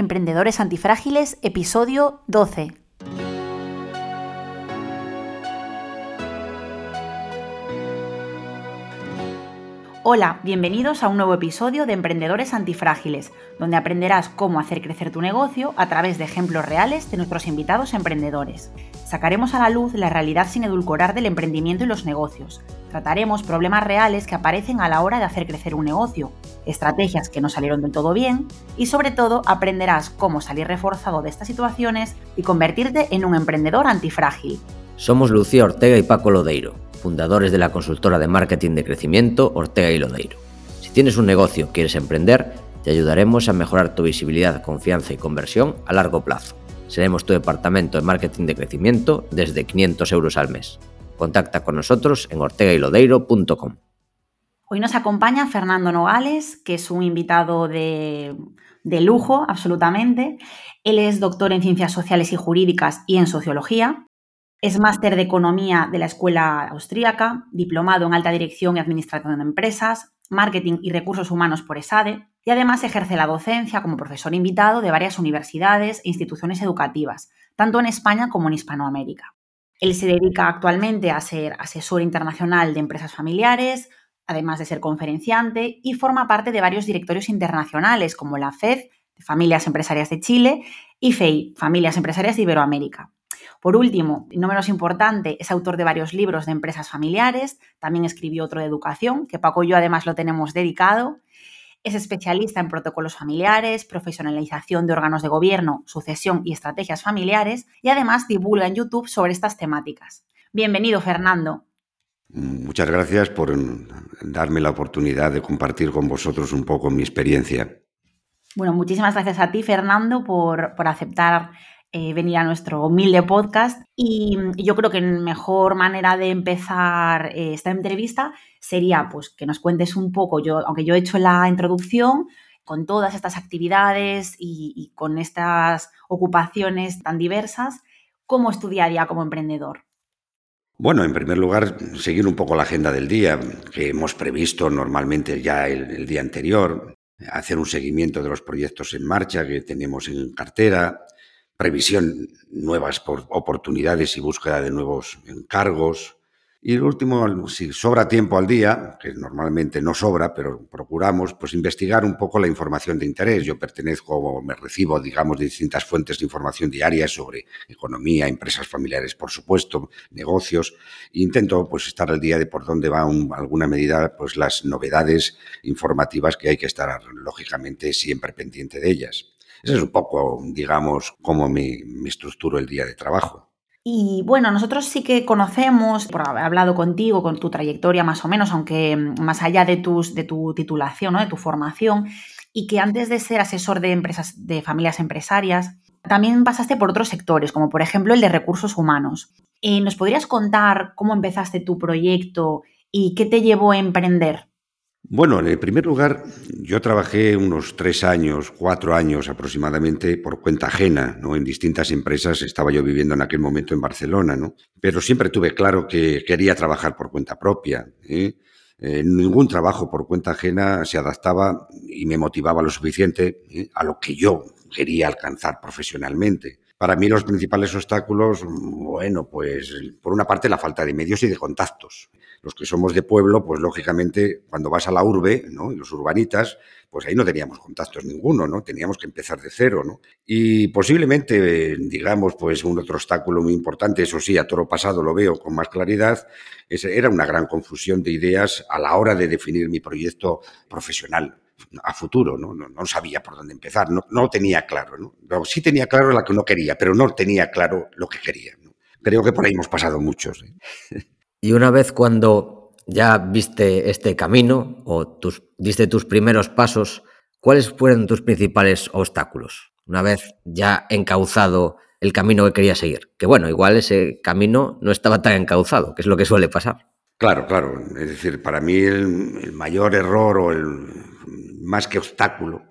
Emprendedores Antifrágiles, episodio 12. Hola, bienvenidos a un nuevo episodio de Emprendedores Antifrágiles, donde aprenderás cómo hacer crecer tu negocio a través de ejemplos reales de nuestros invitados emprendedores. Sacaremos a la luz la realidad sin edulcorar del emprendimiento y los negocios. Trataremos problemas reales que aparecen a la hora de hacer crecer un negocio, estrategias que no salieron del todo bien y sobre todo aprenderás cómo salir reforzado de estas situaciones y convertirte en un emprendedor antifrágil. Somos Lucía Ortega y Paco Lodeiro fundadores de la consultora de marketing de crecimiento Ortega y Lodeiro. Si tienes un negocio, quieres emprender, te ayudaremos a mejorar tu visibilidad, confianza y conversión a largo plazo. Seremos tu departamento de marketing de crecimiento desde 500 euros al mes. Contacta con nosotros en ortegaylodeiro.com. Hoy nos acompaña Fernando Nogales, que es un invitado de lujo, absolutamente. Él es doctor en Ciencias Sociales y Jurídicas y en Sociología. Es máster de Economía de la Escuela Austríaca, diplomado en Alta Dirección y Administración de Empresas, Marketing y Recursos Humanos por ESADE, y además ejerce la docencia como profesor invitado de varias universidades e instituciones educativas, tanto en España como en Hispanoamérica. Él se dedica actualmente a ser asesor internacional de empresas familiares, además de ser conferenciante, y forma parte de varios directorios internacionales como la FED, Familias Empresarias de Chile, y FEI, Familias Empresarias de Iberoamérica. Por último, y no menos importante, es autor de varios libros de empresas familiares, también escribió otro de educación, que Paco y yo además lo tenemos dedicado. Es especialista en protocolos familiares, profesionalización de órganos de gobierno, sucesión y estrategias familiares y además divulga en YouTube sobre estas temáticas. Bienvenido, Fernando. Muchas gracias por darme la oportunidad de compartir con vosotros un poco mi experiencia. Bueno, muchísimas gracias a ti, Fernando, por, por aceptar eh, venir a nuestro humilde podcast. Y, yo creo que la mejor manera de empezar eh, esta entrevista sería pues, que nos cuentes un poco, yo, aunque yo he hecho la introducción, con todas estas actividades y, con estas ocupaciones tan diversas, ¿cómo es como emprendedor? Bueno, en primer lugar, seguir un poco la agenda del día, que hemos previsto normalmente ya el, día anterior, hacer un seguimiento de los proyectos en marcha que tenemos en cartera, previsión, nuevas oportunidades y búsqueda de nuevos encargos. Y el último, si sobra tiempo al día, que normalmente no sobra, pero procuramos, pues investigar un poco la información de interés. Yo pertenezco o me recibo, digamos, de distintas fuentes de información diarias sobre economía, empresas familiares, por supuesto, negocios. E intento, pues, estar al día de por dónde va alguna medida, pues, las novedades informativas que hay que estar, lógicamente, siempre pendiente de ellas. Ese es un poco, digamos, cómo me, estructuro el día de trabajo. Y bueno, nosotros sí que conocemos, por haber hablado contigo, con tu trayectoria más o menos, aunque más allá de, tus, de tu titulación, ¿no? de tu formación, y que antes de ser asesor de empresas, de familias empresarias, también pasaste por otros sectores, como por ejemplo el de recursos humanos. Eh, ¿Nos podrías contar cómo empezaste tu proyecto y qué te llevó a emprender? Bueno, en primer lugar, yo trabajé unos tres años, cuatro años aproximadamente por cuenta ajena, ¿no? En distintas empresas estaba yo viviendo en aquel momento en Barcelona, ¿no? Pero siempre tuve claro que quería trabajar por cuenta propia. ¿eh? Eh, ningún trabajo por cuenta ajena se adaptaba y me motivaba lo suficiente ¿eh? a lo que yo quería alcanzar profesionalmente. Para mí los principales obstáculos, bueno, pues por una parte la falta de medios y de contactos. Los que somos de pueblo, pues lógicamente cuando vas a la urbe, ¿no? Los urbanitas, pues ahí no teníamos contactos ninguno, ¿no? Teníamos que empezar de cero, ¿no? Y posiblemente, digamos, pues un otro obstáculo muy importante, eso sí, a toro pasado lo veo con más claridad, era una gran confusión de ideas a la hora de definir mi proyecto profesional a futuro, ¿no? No, sabía por dónde empezar, no, no tenía claro, ¿no? sí tenía claro lo que no quería, pero no tenía claro lo que quería. Creo que por ahí hemos pasado muchos. ¿eh? Y una vez cuando ya viste este camino o tus, diste tus primeros pasos, ¿cuáles fueron tus principales obstáculos? Una vez ya encauzado el camino que querías seguir. Que bueno, igual ese camino no estaba tan encauzado, que es lo que suele pasar. Claro, claro. Es decir, para mí el mayor error o el más que obstáculo,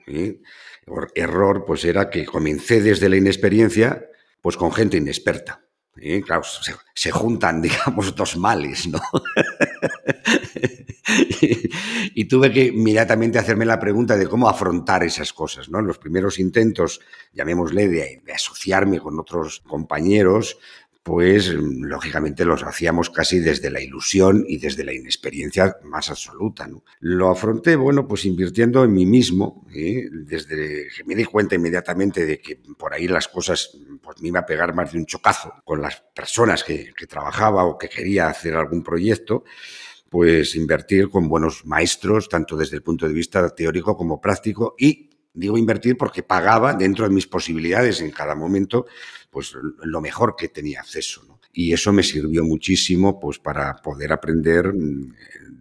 error, pues era que comencé desde la inexperiencia, pues con gente inexperta. Claro, se, juntan, digamos, dos males, ¿no? y, tuve que inmediatamente hacerme la pregunta de cómo afrontar esas cosas. ¿no? Los primeros intentos, llamémosle, de asociarme con otros compañeros, pues lógicamente los hacíamos casi desde la ilusión y desde la inexperiencia más absoluta. Lo afronté, bueno, pues invirtiendo en mí mismo, ¿eh? desde que me di cuenta inmediatamente de que por ahí las cosas pues me iba a pegar más de un chocazo con las personas que trabajaba o que quería hacer algún proyecto, pues invertir con buenos maestros, tanto desde el punto de vista teórico como práctico, y digo invertir porque pagaba dentro de mis posibilidades en cada momento pues lo mejor que tenía acceso. Y eso me sirvió muchísimo pues para poder aprender, mm,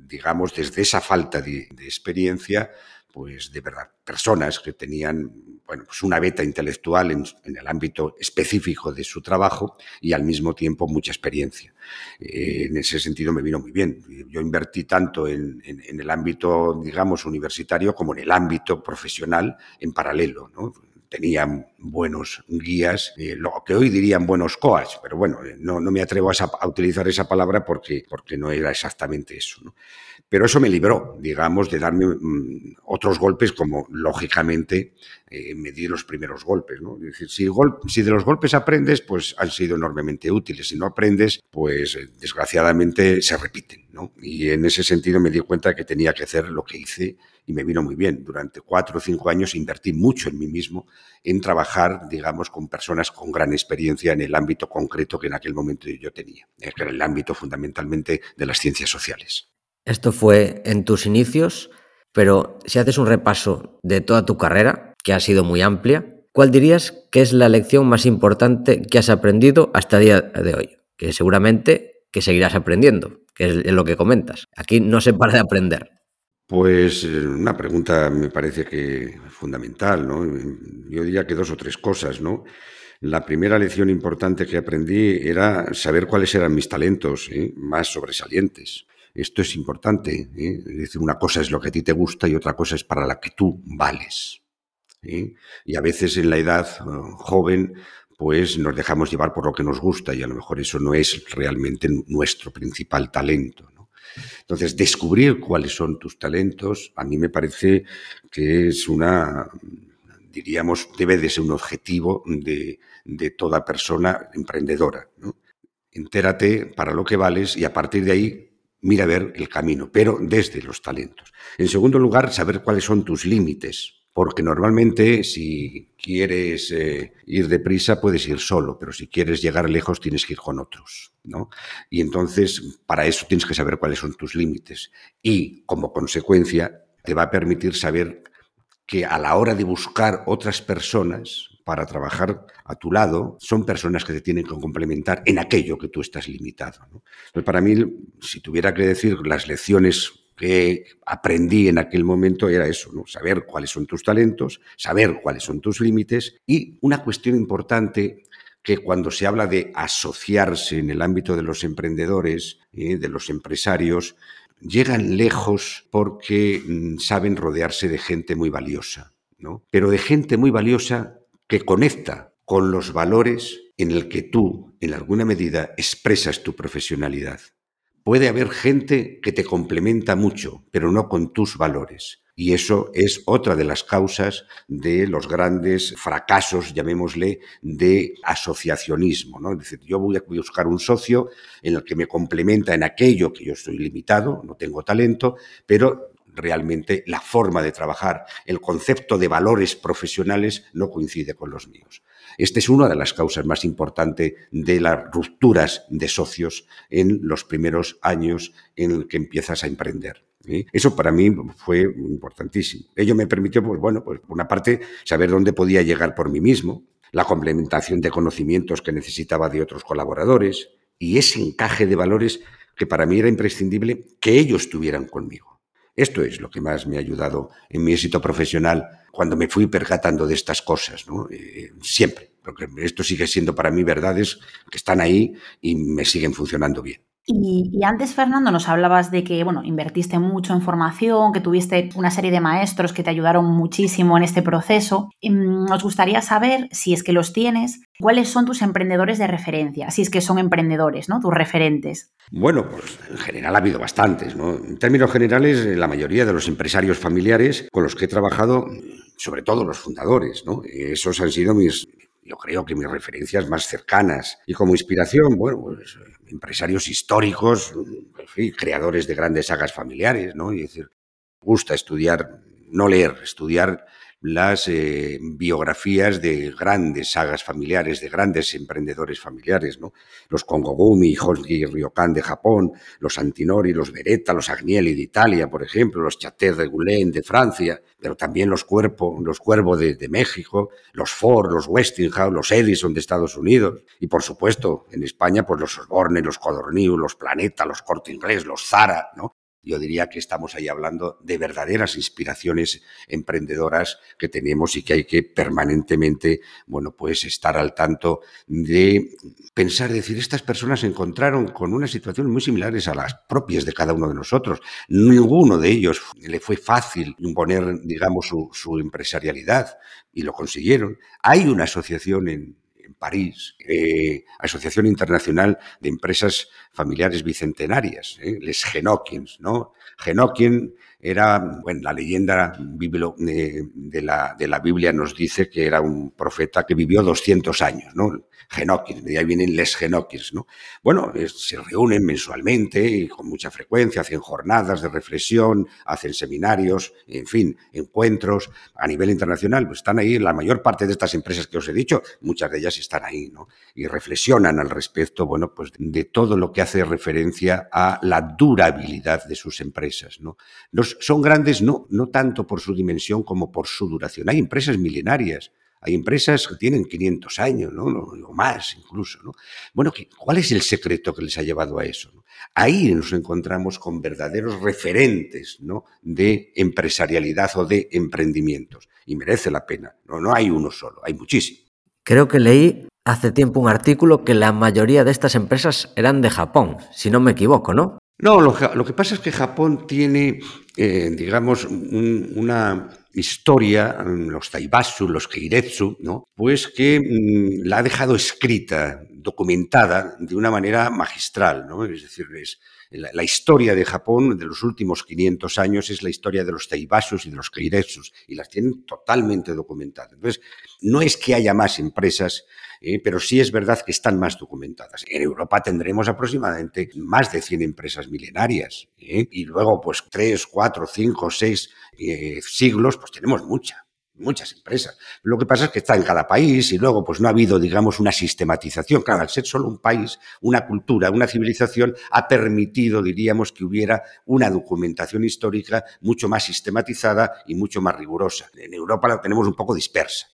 digamos, desde esa falta de, experiencia, pues de verdad, personas que tenían bueno, pues una beta intelectual en, el ámbito específico de su trabajo y al mismo tiempo mucha experiencia. Eh, en ese sentido me vino muy bien. Yo invertí tanto en, en, en, el ámbito, digamos, universitario como en el ámbito profesional en paralelo. ¿no? Tenían buenos guías, eh, lo que hoy dirían buenos coach, pero bueno, eh, no, no me atrevo a, utilizar esa palabra porque, porque no era exactamente eso. Pero eso me libró, digamos, de darme mmm, otros golpes como, lógicamente, eh, me di los primeros golpes. ¿no? Es decir, si, de los golpes aprendes, pues han sido enormemente útiles. Si no aprendes, pues eh, desgraciadamente se repiten. ¿no? Y en ese sentido me di cuenta que tenía que hacer lo que hice y me vino muy bien. Durante cuatro o cinco años invertí mucho en mí mismo, en trabajar, digamos, con personas con gran experiencia en el ámbito concreto que en aquel momento yo tenía, que era el ámbito fundamentalmente de las ciencias sociales. Esto fue en tus inicios, pero si haces un repaso de toda tu carrera, que ha sido muy amplia, ¿cuál dirías que es la lección más importante que has aprendido hasta el día de hoy? Que seguramente que seguirás aprendiendo, que es lo que comentas. Aquí no se para de aprender. Pues eh, una pregunta me parece que fundamental, ¿no? Yo diría que dos o tres cosas, ¿no? La primera lección importante que aprendí era saber cuáles eran mis talentos ¿eh? más sobresalientes. Esto es importante. ¿eh? Es decir, una cosa es lo que a ti te gusta y otra cosa es para la que tú vales. ¿eh? Y a veces en la edad uh, joven, pues nos dejamos llevar por lo que nos gusta y a lo mejor eso no es realmente nuestro principal talento. Entonces, descubrir cuáles son tus talentos, a mí me parece que es una, diríamos, debe de ser un objetivo de, de toda persona emprendedora. Entérate para lo que vales y a partir de ahí mira a ver el camino, pero desde los talentos. En segundo lugar, saber cuáles son tus límites, porque normalmente si quieres eh, ir deprisa puedes ir solo, pero si quieres llegar lejos tienes que ir con otros, ¿no? Y entonces para eso tienes que saber cuáles son tus límites y como consecuencia te va a permitir saber que a la hora de buscar otras personas para trabajar a tu lado son personas que te tienen que complementar en aquello que tú estás limitado. ¿no? Para mí, si tuviera que decir las lecciones que aprendí en aquel momento era eso, saber cuáles son tus talentos, saber cuáles son tus límites y una cuestión importante que cuando se habla de asociarse en el ámbito de los emprendedores, ¿eh? de los empresarios, llegan lejos porque mm, saben rodearse de gente muy valiosa, ¿no? Pero de gente muy valiosa que conecta con los valores en el que tú, en alguna medida, expresas tu profesionalidad. Puede haber gente que te complementa mucho, pero no con tus valores. Y eso es otra de las causas de los grandes fracasos, llamémosle, de asociacionismo. ¿no? Es decir, yo voy a buscar un socio en el que me complementa en aquello que yo estoy limitado, no tengo talento, pero realmente la forma de trabajar, el concepto de valores profesionales no coincide con los míos. Esta es una de las causas más importantes de las rupturas de socios en los primeros años en el que empiezas a emprender. Eso para mí fue importantísimo. Ello me permitió, pues bueno, pues por una parte, saber dónde podía llegar por mí mismo, la complementación de conocimientos que necesitaba de otros colaboradores y ese encaje de valores que para mí era imprescindible que ellos tuvieran conmigo. Esto es lo que más me ha ayudado en mi éxito profesional cuando me fui percatando de estas cosas, ¿no? Eh, siempre, porque esto sigue siendo para mí verdades que están ahí y me siguen funcionando bien. Y, antes, Fernando, nos hablabas de que, bueno, invertiste mucho en formación, que tuviste una serie de maestros que te ayudaron muchísimo en este proceso. Nos gustaría saber, si es que los tienes, ¿Cuáles son tus emprendedores de referencia? Si es que son emprendedores, ¿no? Tus referentes. Bueno, pues en general ha habido bastantes, ¿no? En términos generales, la mayoría de los empresarios familiares con los que he trabajado, sobre todo los fundadores, ¿no? Esos han sido mis, yo creo que mis referencias más cercanas. Y como inspiración, bueno, pues empresarios históricos, creadores de grandes sagas familiares, ¿no? Y decir, gusta estudiar, no leer, estudiar las eh, biografías de grandes sagas familiares, de grandes emprendedores familiares, ¿no? Los Kongogumi, Honji Ryokan de Japón, los Antinori, los Beretta, los Agnelli de Italia, por ejemplo, los Chater de Goulin de Francia, pero también los Cuervo, los Cuervo de, de, México, los Ford, los Westinghouse, los Edison de Estados Unidos, y por supuesto, en España, pues los Osborne, los Codorniu, los Planeta, los Corte Inglés, los Zara, ¿no? Yo diría que estamos ahí hablando de verdaderas inspiraciones emprendedoras que tenemos y que hay que permanentemente, bueno, pues estar al tanto de pensar, decir, estas personas se encontraron con unas situaciones muy similares a las propias de cada uno de nosotros. Ninguno de ellos le fue fácil imponer, digamos, su, su empresarialidad y lo consiguieron. Hay una asociación en, París, eh, Asociación Internacional de Empresas Familiares Bicentenarias, eh, Les Genokins, ¿no? Genokin era, bueno, la leyenda de, de, la, de la Biblia nos dice que era un profeta que vivió 200 años, ¿no? Genokins, de ahí vienen les Genokins, ¿no? Bueno, se reúnen mensualmente y con mucha frecuencia, hacen jornadas de reflexión, hacen seminarios, en fin, encuentros a nivel internacional, pues están ahí, la mayor parte de estas empresas que os he dicho, muchas de ellas están ahí, ¿no? Y reflexionan al respecto, bueno, pues de todo lo que hace referencia a la durabilidad de sus empresas, ¿no? Son grandes no, no tanto por su dimensión como por su duración. Hay empresas milenarias, hay empresas que tienen 500 años, ¿no? o más incluso. ¿no? Bueno, ¿cuál es el secreto que les ha llevado a eso? Ahí nos encontramos con verdaderos referentes ¿no? de empresarialidad o de emprendimientos. Y merece la pena. No, no hay uno solo, hay muchísimos. Creo que leí hace tiempo un artículo que la mayoría de estas empresas eran de Japón, si no me equivoco, ¿no? No, lo, lo que pasa es que Japón tiene, eh, digamos, un, una historia, los Taibatsu, los Keiretsu, ¿no? pues que mmm, la ha dejado escrita, documentada de una manera magistral. ¿no? Es decir, es, la, la, historia de Japón de los últimos 500 años es la historia de los Taibatsus y de los Keiretsus, y las tienen totalmente documentadas. Entonces, no es que haya más empresas eh, pero sí es verdad que están más documentadas. En Europa tendremos aproximadamente más de 100 empresas milenarias eh, y luego pues 3, 4, 5, 6 eh, siglos, pues tenemos mucha muchas empresas. Lo que pasa es que está en cada país y luego pues no ha habido, digamos, una sistematización. Claro, al ser solo un país, una cultura, una civilización, ha permitido, diríamos, que hubiera una documentación histórica mucho más sistematizada y mucho más rigurosa. En Europa la tenemos un poco dispersa.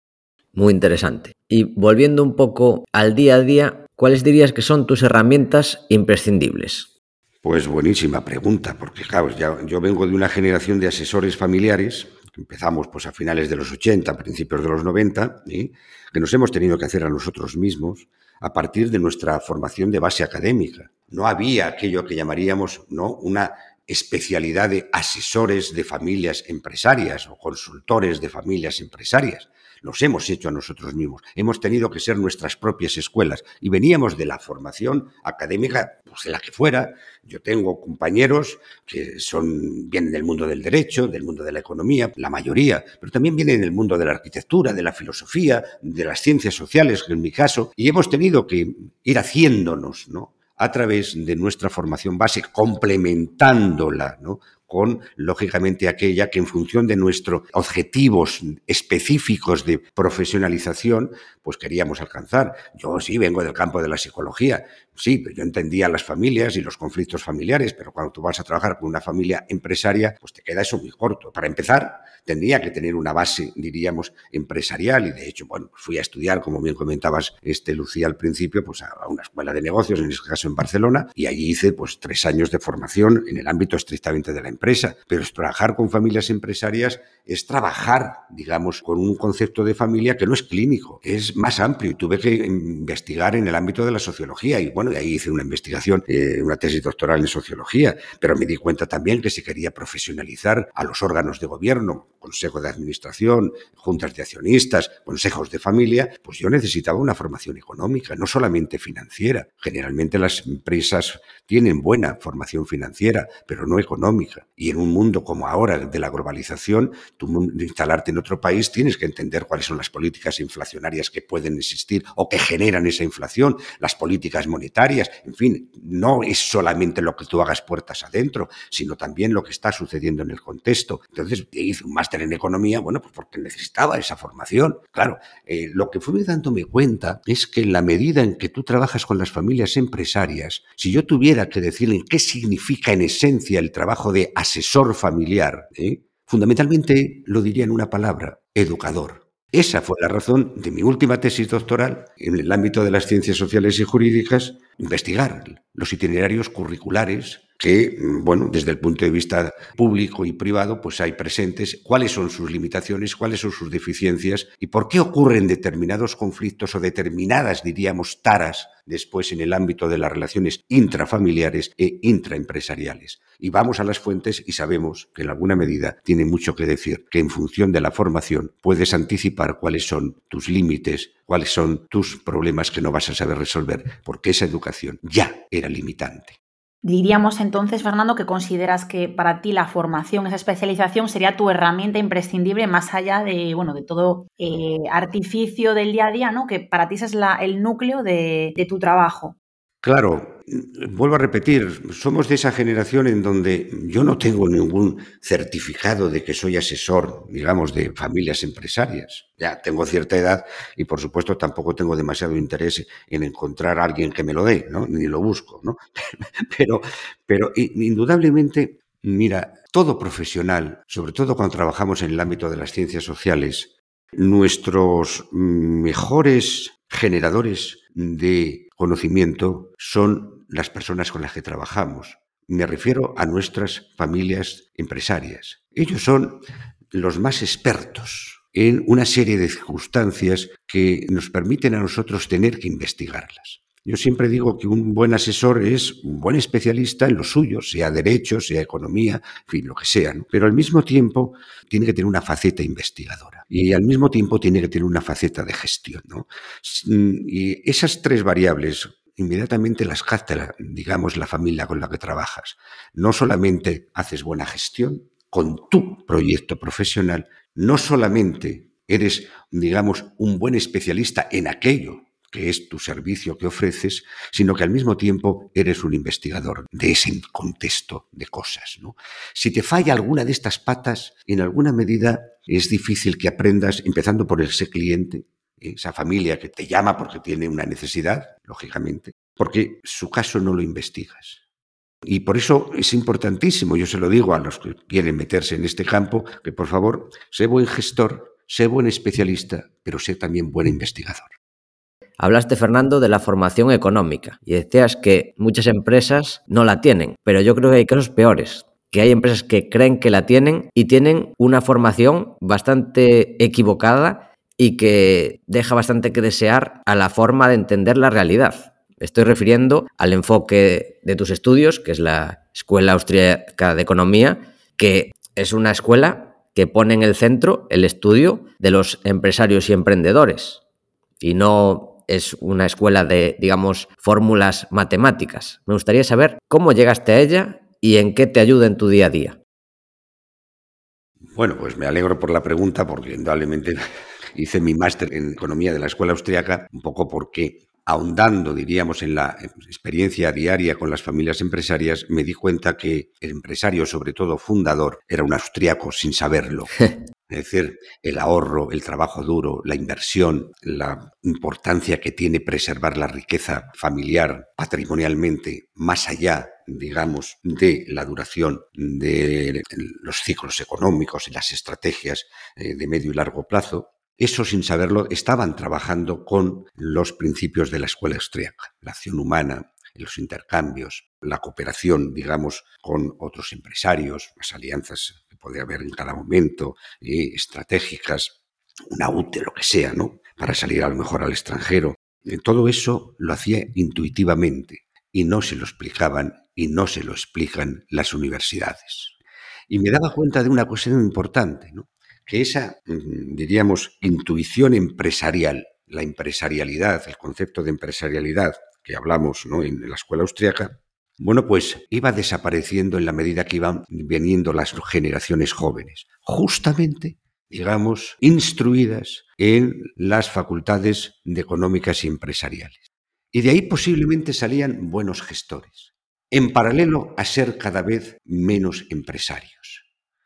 Muy interesante. Y volviendo un poco al día a día, ¿cuáles dirías que son tus herramientas imprescindibles? Pues buenísima pregunta, porque claro, ya, yo vengo de una generación de asesores familiares, empezamos pues a finales de los 80, principios de los 90, ¿sí? que nos hemos tenido que hacer a nosotros mismos a partir de nuestra formación de base académica. No había aquello que llamaríamos ¿no? una especialidad de asesores de familias empresarias o consultores de familias empresarias los hemos hecho a nosotros mismos. Hemos tenido que ser nuestras propias escuelas y veníamos de la formación académica, pues de la que fuera. Yo tengo compañeros que son, vienen del mundo del derecho, del mundo de la economía, la mayoría, pero también vienen del mundo de la arquitectura, de la filosofía, de las ciencias sociales, en mi caso, y hemos tenido que ir haciéndonos, ¿no? a través de nuestra formación base, complementándola ¿no? Con, lógicamente, aquella que en función de nuestros objetivos específicos de profesionalización, pues queríamos alcanzar. Yo sí vengo del campo de la psicología, sí, yo entendía las familias y los conflictos familiares, pero cuando tú vas a trabajar con una familia empresaria, pues te queda eso muy corto. Para empezar, tendría que tener una base, diríamos, empresarial y de hecho, bueno, fui a estudiar, como bien comentabas, este Lucía al principio, pues a una escuela de negocios, en este caso en Barcelona, y allí hice pues tres años de formación en el ámbito estrictamente de la empresa empresa, pero trabajar con familias empresarias es trabajar, digamos, con un concepto de familia que no es clínico, es más amplio. Y tuve que investigar en el ámbito de la sociología. Y bueno, de ahí hice una investigación, eh, una tesis doctoral en sociología, pero me di cuenta también que se quería profesionalizar a los órganos de gobierno, consejo de administración, juntas de accionistas, consejos de familia, pues yo necesitaba una formación económica, no solamente financiera. Generalmente las empresas tienen buena formación financiera, pero no económica. Y en un mundo como ahora de la globalización, tú instalarte en otro país tienes que entender cuáles son las políticas inflacionarias que pueden existir o que generan esa inflación, las políticas monetarias, en fin, no es solamente lo que tú hagas puertas adentro, sino también lo que está sucediendo en el contexto. Entonces hice un máster en economía, bueno, pues porque necesitaba esa formación. Claro, eh, lo que fui dándome cuenta es que en la medida en que tú trabajas con las familias empresarias, si yo tuviera que decirle qué significa en esencia el trabajo de asesor familiar, ¿eh? Fundamentalmente lo diría en una palabra, educador. Esa fue la razón de mi última tesis doctoral en el ámbito de las ciencias sociales y jurídicas, investigar los itinerarios curriculares que, mm, bueno, desde el punto de vista público y privado, pues hay presentes cuáles son sus limitaciones, cuáles son sus deficiencias y por qué ocurren determinados conflictos o determinadas, diríamos, taras después en el ámbito de las relaciones intrafamiliares e intraempresariales. Y vamos a las fuentes y sabemos que en alguna medida tiene mucho que decir, que en función de la formación puedes anticipar cuáles son tus límites, cuáles son tus problemas que no vas a saber resolver, porque esa educación ya era limitante. Diríamos entonces, Fernando, que consideras que para ti la formación, esa especialización, sería tu herramienta imprescindible más allá de, bueno, de todo eh, artificio del día a día, ¿no? Que para ti ese es el núcleo de tu trabajo. Claro, vuelvo a repetir, somos de esa generación en donde yo no tengo ningún certificado de que soy asesor, digamos, de familias empresarias. Ya tengo cierta edad y, por supuesto, tampoco tengo demasiado interés en encontrar a alguien que me lo dé, ¿no? Ni lo busco, ¿no? Pero, pero indudablemente, mira, todo profesional, sobre todo cuando trabajamos en el ámbito de las ciencias sociales, nuestros mejores generadores de conocimiento son las personas con las que trabajamos. Me refiero a nuestras familias empresarias. Ellos son los más expertos en una serie de circunstancias que nos permiten a nosotros tener que investigarlas. Yo siempre digo que un buen asesor es un buen especialista en lo suyo, sea derecho, sea economía, en fin, lo que sea, pero al mismo tiempo tiene que tener una faceta investigadora y al mismo tiempo tiene que tener una faceta de gestión. Y esas tres variables inmediatamente las capta, digamos, la familia con la que trabajas. No solamente haces buena gestión con tu proyecto profesional, no solamente eres, digamos, un buen especialista en aquello que es tu servicio que ofreces, sino que al mismo tiempo eres un investigador de ese contexto de cosas. ¿no? Si te falla alguna de estas patas, en alguna medida es difícil que aprendas, empezando por ese cliente, esa familia que te llama porque tiene una necesidad, lógicamente, porque su caso no lo investigas. Y por eso es importantísimo, yo se lo digo a los que quieren meterse en este campo, que por favor, sé buen gestor, sé buen especialista, pero sé también buen investigador. Hablaste, Fernando, de la formación económica y decías que muchas empresas no la tienen, pero yo creo que hay casos peores, que hay empresas que creen que la tienen y tienen una formación bastante equivocada y que deja bastante que desear a la forma de entender la realidad. Estoy refiriendo al enfoque de tus estudios, que es la Escuela Austríaca de Economía, que es una escuela que pone en el centro el estudio de los empresarios y emprendedores y no es una escuela de, digamos, fórmulas matemáticas. Me gustaría saber cómo llegaste a ella y en qué te ayuda en tu día a día. Bueno, pues me alegro por la pregunta porque indudablemente hice mi máster en economía de la escuela austriaca un poco porque ahondando, diríamos, en la experiencia diaria con las familias empresarias, me di cuenta que el empresario, sobre todo fundador, era un austriaco sin saberlo. Es decir, el ahorro, el trabajo duro, la inversión, la importancia que tiene preservar la riqueza familiar patrimonialmente, más allá, digamos, de la duración de los ciclos económicos y las estrategias eh, de medio y largo plazo, eso sin saberlo estaban trabajando con los principios de la escuela austríaca, la acción humana, los intercambios, la cooperación, digamos, con otros empresarios, las alianzas que puede haber en cada momento, estratégicas, una UTE, lo que sea, ¿no? Para salir a lo mejor al extranjero. Eh, todo eso lo hacía intuitivamente y no se lo explicaban y no se lo explican las universidades. Y me daba cuenta de una cuestión importante, ¿no? que esa, mm, diríamos, intuición empresarial, la empresarialidad, el concepto de empresarialidad que hablamos ¿no? en la escuela austríaca, bueno, pues iba desapareciendo en la medida que iban viniendo las generaciones jóvenes, justamente, digamos, instruidas en las facultades de económicas y empresariales. Y de ahí posiblemente salían buenos gestores, en paralelo a ser cada vez menos empresarios.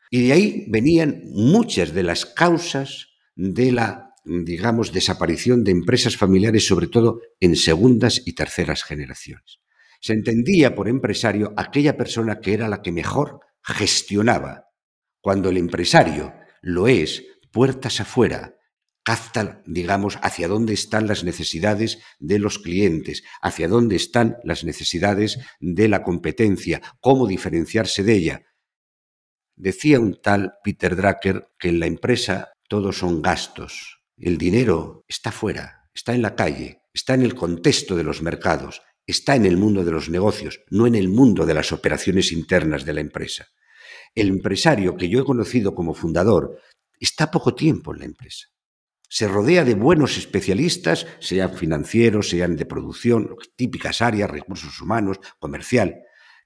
Y de ahí venían muchas de las causas de la, digamos, desaparición de empresas familiares, sobre todo en segundas y terceras generaciones. Se entendía por empresario aquella persona que era la que mejor gestionaba. Cuando el empresario lo es puertas afuera, capta, digamos, hacia dónde están las necesidades de los clientes, hacia dónde están las necesidades de la competencia, cómo diferenciarse de ella, Decía un tal Peter Drucker que en la empresa todos son gastos. El dinero está fuera, está en la calle, está en el contexto de los mercados, está en el mundo de los negocios, no en el mundo de las operaciones internas de la empresa. El empresario que yo he conocido como fundador está poco tiempo en la empresa. Se rodea de buenos especialistas, sean financieros, sean de producción, típicas áreas, recursos humanos, comercial.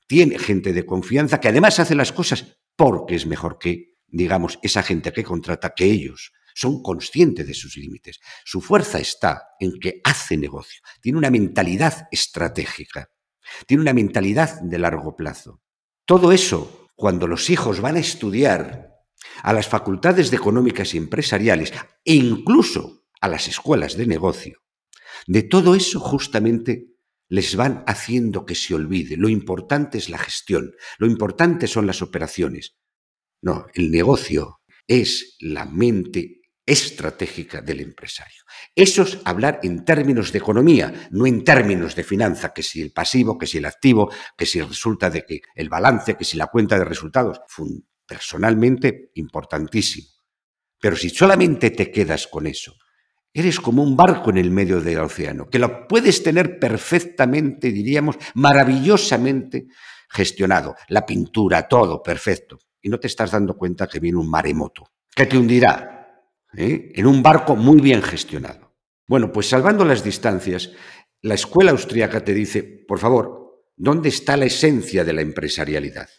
Tiene gente de confianza que además hace las cosas porque es mejor que, digamos, esa gente que contrata que ellos. Son conscientes de sus límites. Su fuerza está en que hace negocio. Tiene una mentalidad estratégica. Tiene una mentalidad de largo plazo. Todo eso, cuando los hijos van a estudiar a las facultades de económicas y empresariales e incluso a las escuelas de negocio, de todo eso justamente les van haciendo que se olvide. Lo importante es la gestión, lo importante son las operaciones. No, el negocio es la mente estratégica del empresario. Eso es hablar en términos de economía, no en términos de finanza, que si el pasivo, que si el activo, que si resulta de que el balance, que si la cuenta de resultados. Personalmente, importantísimo. Pero si solamente te quedas con eso, Eres como un barco en el medio del océano, que lo puedes tener perfectamente, diríamos, maravillosamente gestionado. La pintura, todo, perfecto. Y no te estás dando cuenta que viene un maremoto, que te hundirá ¿eh? en un barco muy bien gestionado. Bueno, pues salvando las distancias, la escuela austríaca te dice, por favor, ¿dónde está la esencia de la empresarialidad?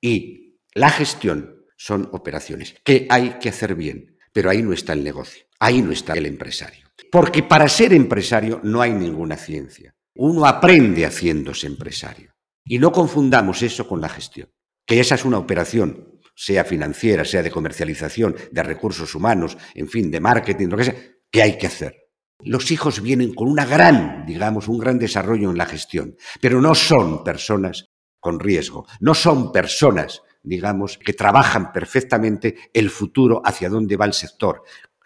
Y la gestión son operaciones que hay que hacer bien, pero ahí no está el negocio. Ahí no está el empresario. Porque para ser empresario no hay ninguna ciencia. Uno aprende haciéndose empresario. Y no confundamos eso con la gestión, que esa es una operación, sea financiera, sea de comercialización, de recursos humanos, en fin, de marketing, lo que sea, que hay que hacer. Los hijos vienen con una gran, digamos, un gran desarrollo en la gestión, pero no son personas con riesgo, no son personas digamos, que trabajan perfectamente el futuro hacia dónde va el sector,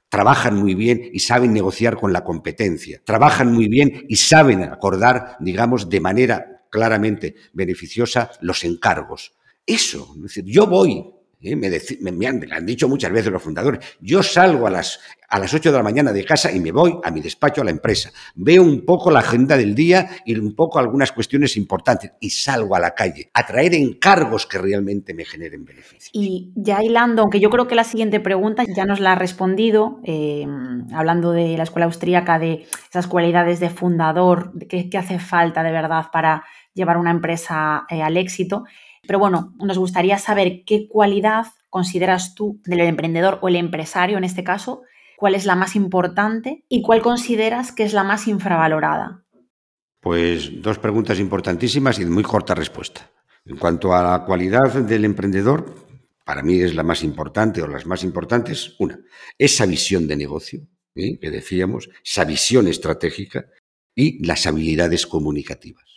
trabajan muy bien y saben negociar con la competencia, trabajan muy bien y saben acordar, digamos, de manera claramente beneficiosa los encargos. Eso, yo voy ¿eh? Me, han, dicho muchas veces los fundadores, yo salgo a las, a las 8 de la mañana de casa y me voy a mi despacho a la empresa. Veo un poco la agenda del día y un poco algunas cuestiones importantes y salgo a la calle a traer encargos que realmente me generen beneficios. Y ya hilando, aunque yo creo que la siguiente pregunta ya nos la ha respondido, eh, hablando de la escuela austríaca, de esas cualidades de fundador, de qué, hace falta de verdad para llevar una empresa eh, al éxito. Pero bueno, nos gustaría saber qué cualidad consideras tú del emprendedor o el empresario en este caso, cuál es la más importante y cuál consideras que es la más infravalorada. Pues dos preguntas importantísimas y de muy corta respuesta. En cuanto a la cualidad del emprendedor, para mí es la más importante o las más importantes, una, esa visión de negocio, ¿eh? que decíamos, esa visión estratégica y las habilidades comunicativas.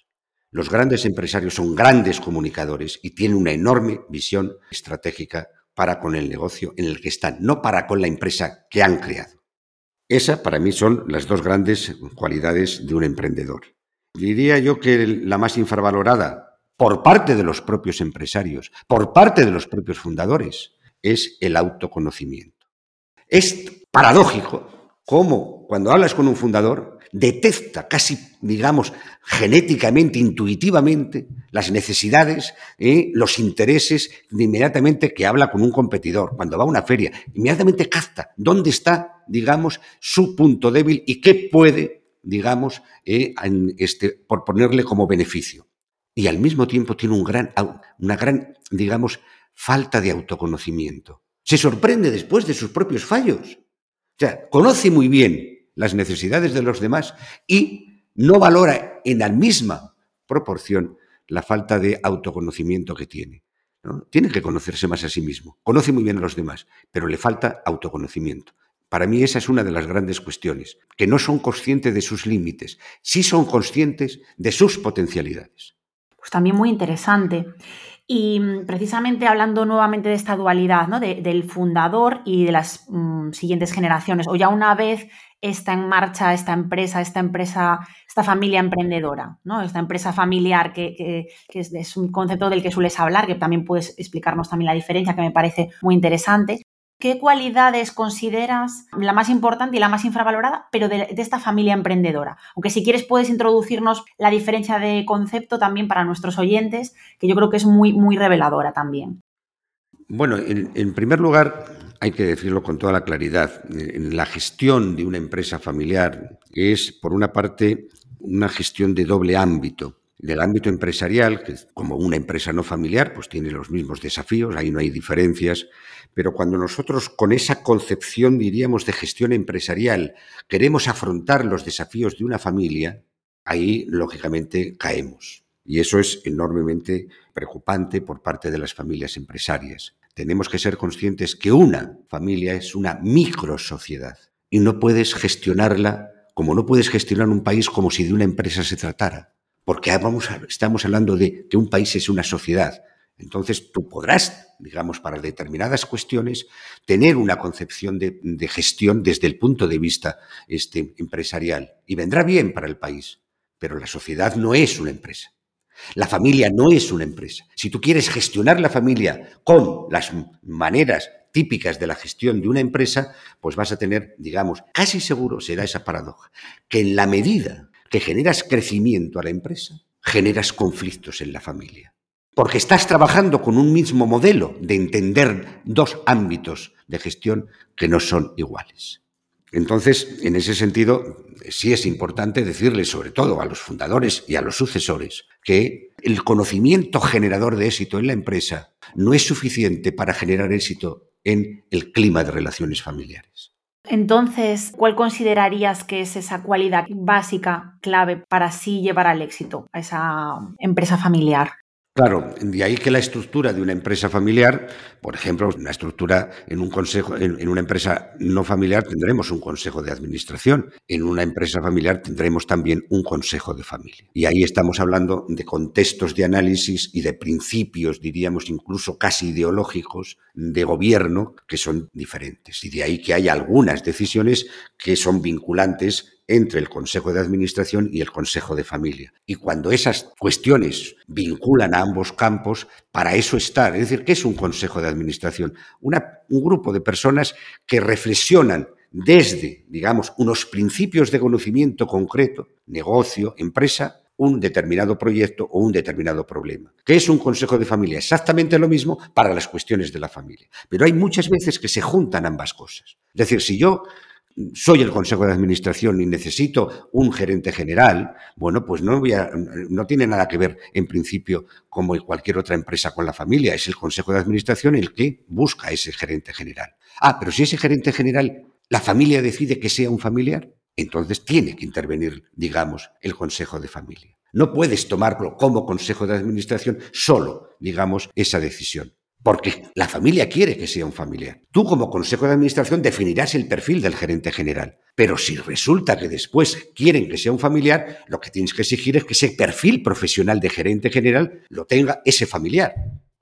Los grandes empresarios son grandes comunicadores y tienen una enorme visión estratégica para con el negocio en el que están, no para con la empresa que han creado. Esa para mí son las dos grandes cualidades de un emprendedor. diría yo que la más infravalorada por parte de los propios empresarios, por parte de los propios fundadores, es el autoconocimiento. Es paradójico cómo cuando hablas con un fundador detecta casi, digamos, genéticamente, intuitivamente, las necesidades, eh, los intereses de inmediatamente que habla con un competidor. Cuando va a una feria, inmediatamente capta dónde está, digamos, su punto débil y qué puede, digamos, eh, este, por ponerle como beneficio. Y al mismo tiempo tiene un gran, una gran, digamos, falta de autoconocimiento. Se sorprende después de sus propios fallos. O sea, conoce muy bien las necesidades de los demás y no valora en la misma proporción la falta de autoconocimiento que tiene. Tiene que conocerse más a sí mismo. Conoce muy bien a los demás, pero le falta autoconocimiento. Para mí esa es una de las grandes cuestiones, que no son conscientes de sus límites, sí son conscientes de sus potencialidades. Pues también muy interesante. Y mm, precisamente hablando nuevamente de esta dualidad, ¿no? del fundador y de las mm, siguientes generaciones, o ya una vez está en marcha esta empresa, esta empresa, esta familia emprendedora, ¿no? esta empresa familiar, que, es, es, un concepto del que sueles hablar, que también puedes explicarnos también la diferencia, que me parece muy interesante. ¿Qué cualidades consideras la más importante y la más infravalorada, pero de, esta familia emprendedora? Aunque si quieres puedes introducirnos la diferencia de concepto también para nuestros oyentes, que yo creo que es muy, muy reveladora también. Bueno, en, primer lugar, hay que decirlo con toda la claridad, en la gestión de una empresa familiar es, por una parte, una gestión de doble ámbito del ámbito empresarial, que como una empresa no familiar, pues tiene los mismos desafíos, ahí no hay diferencias, pero cuando nosotros con esa concepción, diríamos, de gestión empresarial, queremos afrontar los desafíos de una familia, ahí lógicamente caemos. Y eso es enormemente preocupante por parte de las familias empresarias. Tenemos que ser conscientes que una familia es una microsociedad y no puedes gestionarla como no puedes gestionar un país como si de una empresa se tratara porque estamos hablando de que un país es una sociedad. Entonces tú podrás, digamos, para determinadas cuestiones, tener una concepción de, gestión desde el punto de vista este, empresarial y vendrá bien para el país, pero la sociedad no es una empresa. La familia no es una empresa. Si tú quieres gestionar la familia con las maneras típicas de la gestión de una empresa, pues vas a tener, digamos, casi seguro será esa paradoja, que en la medida que generas crecimiento a la empresa, generas conflictos en la familia. Porque estás trabajando con un mismo modelo de entender dos ámbitos de gestión que no son iguales. Entonces, en ese sentido, sí es importante decirle, sobre todo a los fundadores y a los sucesores, que el conocimiento generador de éxito en la empresa no es suficiente para generar éxito en el clima de relaciones familiares. Entonces, ¿cuál considerarías que es esa cualidad básica, clave para sí llevar al éxito a esa empresa familiar? Claro, de ahí que la estructura de una empresa familiar, por ejemplo, una estructura en un consejo, en, una empresa no familiar tendremos un consejo de administración, en una empresa familiar tendremos también un consejo de familia. Y ahí estamos hablando de contextos de análisis y de principios, diríamos incluso casi ideológicos, de gobierno que son diferentes. Y de ahí que hay algunas decisiones que son vinculantes entre el Consejo de Administración y el Consejo de Familia. Y cuando esas cuestiones vinculan a ambos campos, para eso está. Es decir, ¿qué es un Consejo de Administración? un grupo de personas que reflexionan desde, digamos, unos principios de conocimiento concreto, negocio, empresa, un determinado proyecto o un determinado problema. ¿Qué es un consejo de familia? Exactamente lo mismo para las cuestiones de la familia. Pero hay muchas veces que se juntan ambas cosas. Es decir, si yo soy el Consejo de Administración y necesito un gerente general, bueno, pues no, voy no tiene nada que ver en principio como cualquier otra empresa con la familia. Es el Consejo de Administración el que busca ese gerente general. Ah, pero si ese gerente general, la familia decide que sea un familiar, entonces tiene que intervenir, digamos, el Consejo de Familia. No puedes tomarlo como Consejo de Administración solo, digamos, esa decisión porque la familia quiere que sea un familiar. Tú como Consejo de Administración definirás el perfil del gerente general, pero si resulta que después quieren que sea un familiar, lo que tienes que exigir es que ese perfil profesional de gerente general lo tenga ese familiar.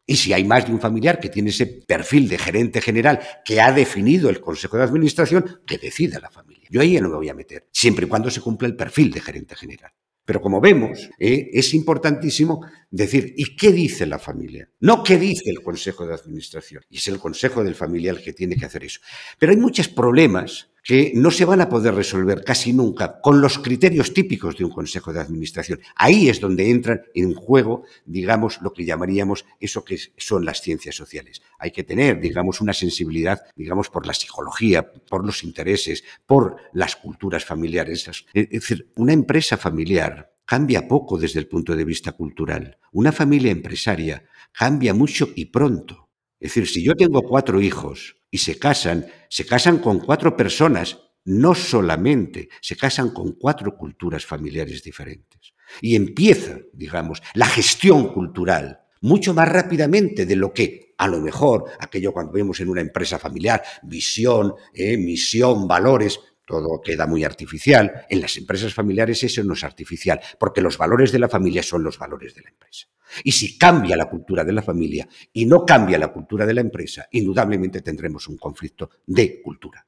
Y si hay más de un familiar que tiene ese perfil de gerente general que ha definido el Consejo de Administración, que decida la familia. Yo ahí no me voy a meter, siempre y cuando se cumpla el perfil de gerente general. Pero como vemos, eh, es importantísimo decir, ¿y qué dice la familia? No qué dice el Consejo de Administración. Y es el Consejo del Familiar el que tiene que hacer eso. Pero hay muchos problemas que no se van a poder resolver casi nunca con los criterios típicos de un consejo de administración. Ahí es donde entran en juego, digamos, lo que llamaríamos eso que son las ciencias sociales. Hay que tener, digamos, una sensibilidad, digamos, por la psicología, por los intereses, por las culturas familiares. Es decir, una empresa familiar cambia poco desde el punto de vista cultural. Una familia empresaria cambia mucho y pronto. Es decir, si yo tengo cuatro hijos y se casan, se casan con cuatro personas, no solamente, se casan con cuatro culturas familiares diferentes. Y empieza, digamos, la gestión cultural mucho más rápidamente de lo que a lo mejor aquello cuando vemos en una empresa familiar, visión, eh, misión, valores, todo queda muy artificial. En las empresas familiares eso no es artificial, porque los valores de la familia son los valores de la empresa. Y si cambia la cultura de la familia y no cambia la cultura de la empresa, indudablemente tendremos un conflicto de cultura.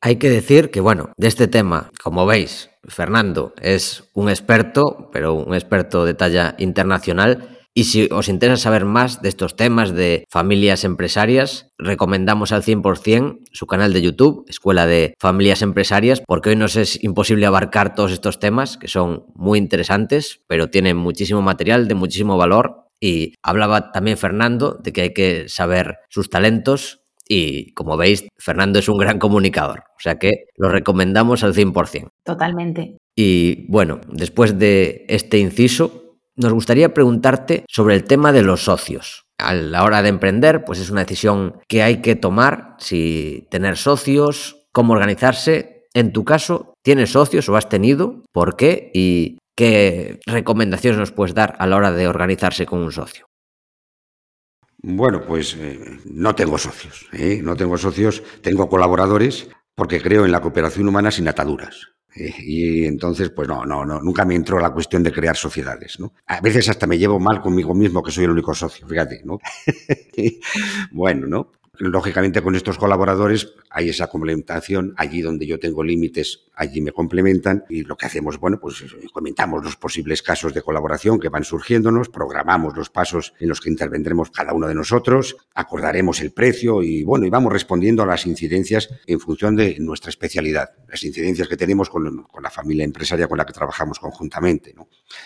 Hay que decir que, bueno, de este tema, como veis, Fernando es un experto, pero un experto de talla internacional y si os interesa saber más de estos temas de familias empresarias, recomendamos al 100% su canal de YouTube, Escuela de Familias Empresarias, porque hoy nos es imposible abarcar todos estos temas, que son muy interesantes, pero tienen muchísimo material de muchísimo valor. Y hablaba también Fernando de que hay que saber sus talentos y como veis, Fernando es un gran comunicador, o sea que lo recomendamos al 100%. Totalmente. Y bueno, después de este inciso, nos gustaría preguntarte sobre el tema de los socios. A la hora de emprender, pues es una decisión que hay que tomar, si tener socios, cómo organizarse. En tu caso, ¿tienes socios o has tenido? ¿Por qué? ¿Y qué recomendaciones nos puedes dar a la hora de organizarse con un socio? Bueno, pues eh, no tengo socios, ¿eh? no tengo socios, tengo colaboradores porque creo en la cooperación humana sin ataduras. Eh, y entonces, pues no, no, no, nunca me entró la cuestión de crear sociedades, ¿no? A veces hasta me llevo mal conmigo mismo que soy el único socio, fíjate, ¿no? bueno, ¿no? Lógicamente con estos colaboradores hay esa complementación, allí donde yo tengo límites, allí me complementan y lo que hacemos, bueno, pues comentamos los posibles casos de colaboración que van surgiéndonos, programamos los pasos en los que intervendremos cada uno de nosotros, acordaremos el precio y bueno, y vamos respondiendo a las incidencias en función de nuestra especialidad, las incidencias que tenemos con, la familia empresaria con la que trabajamos conjuntamente.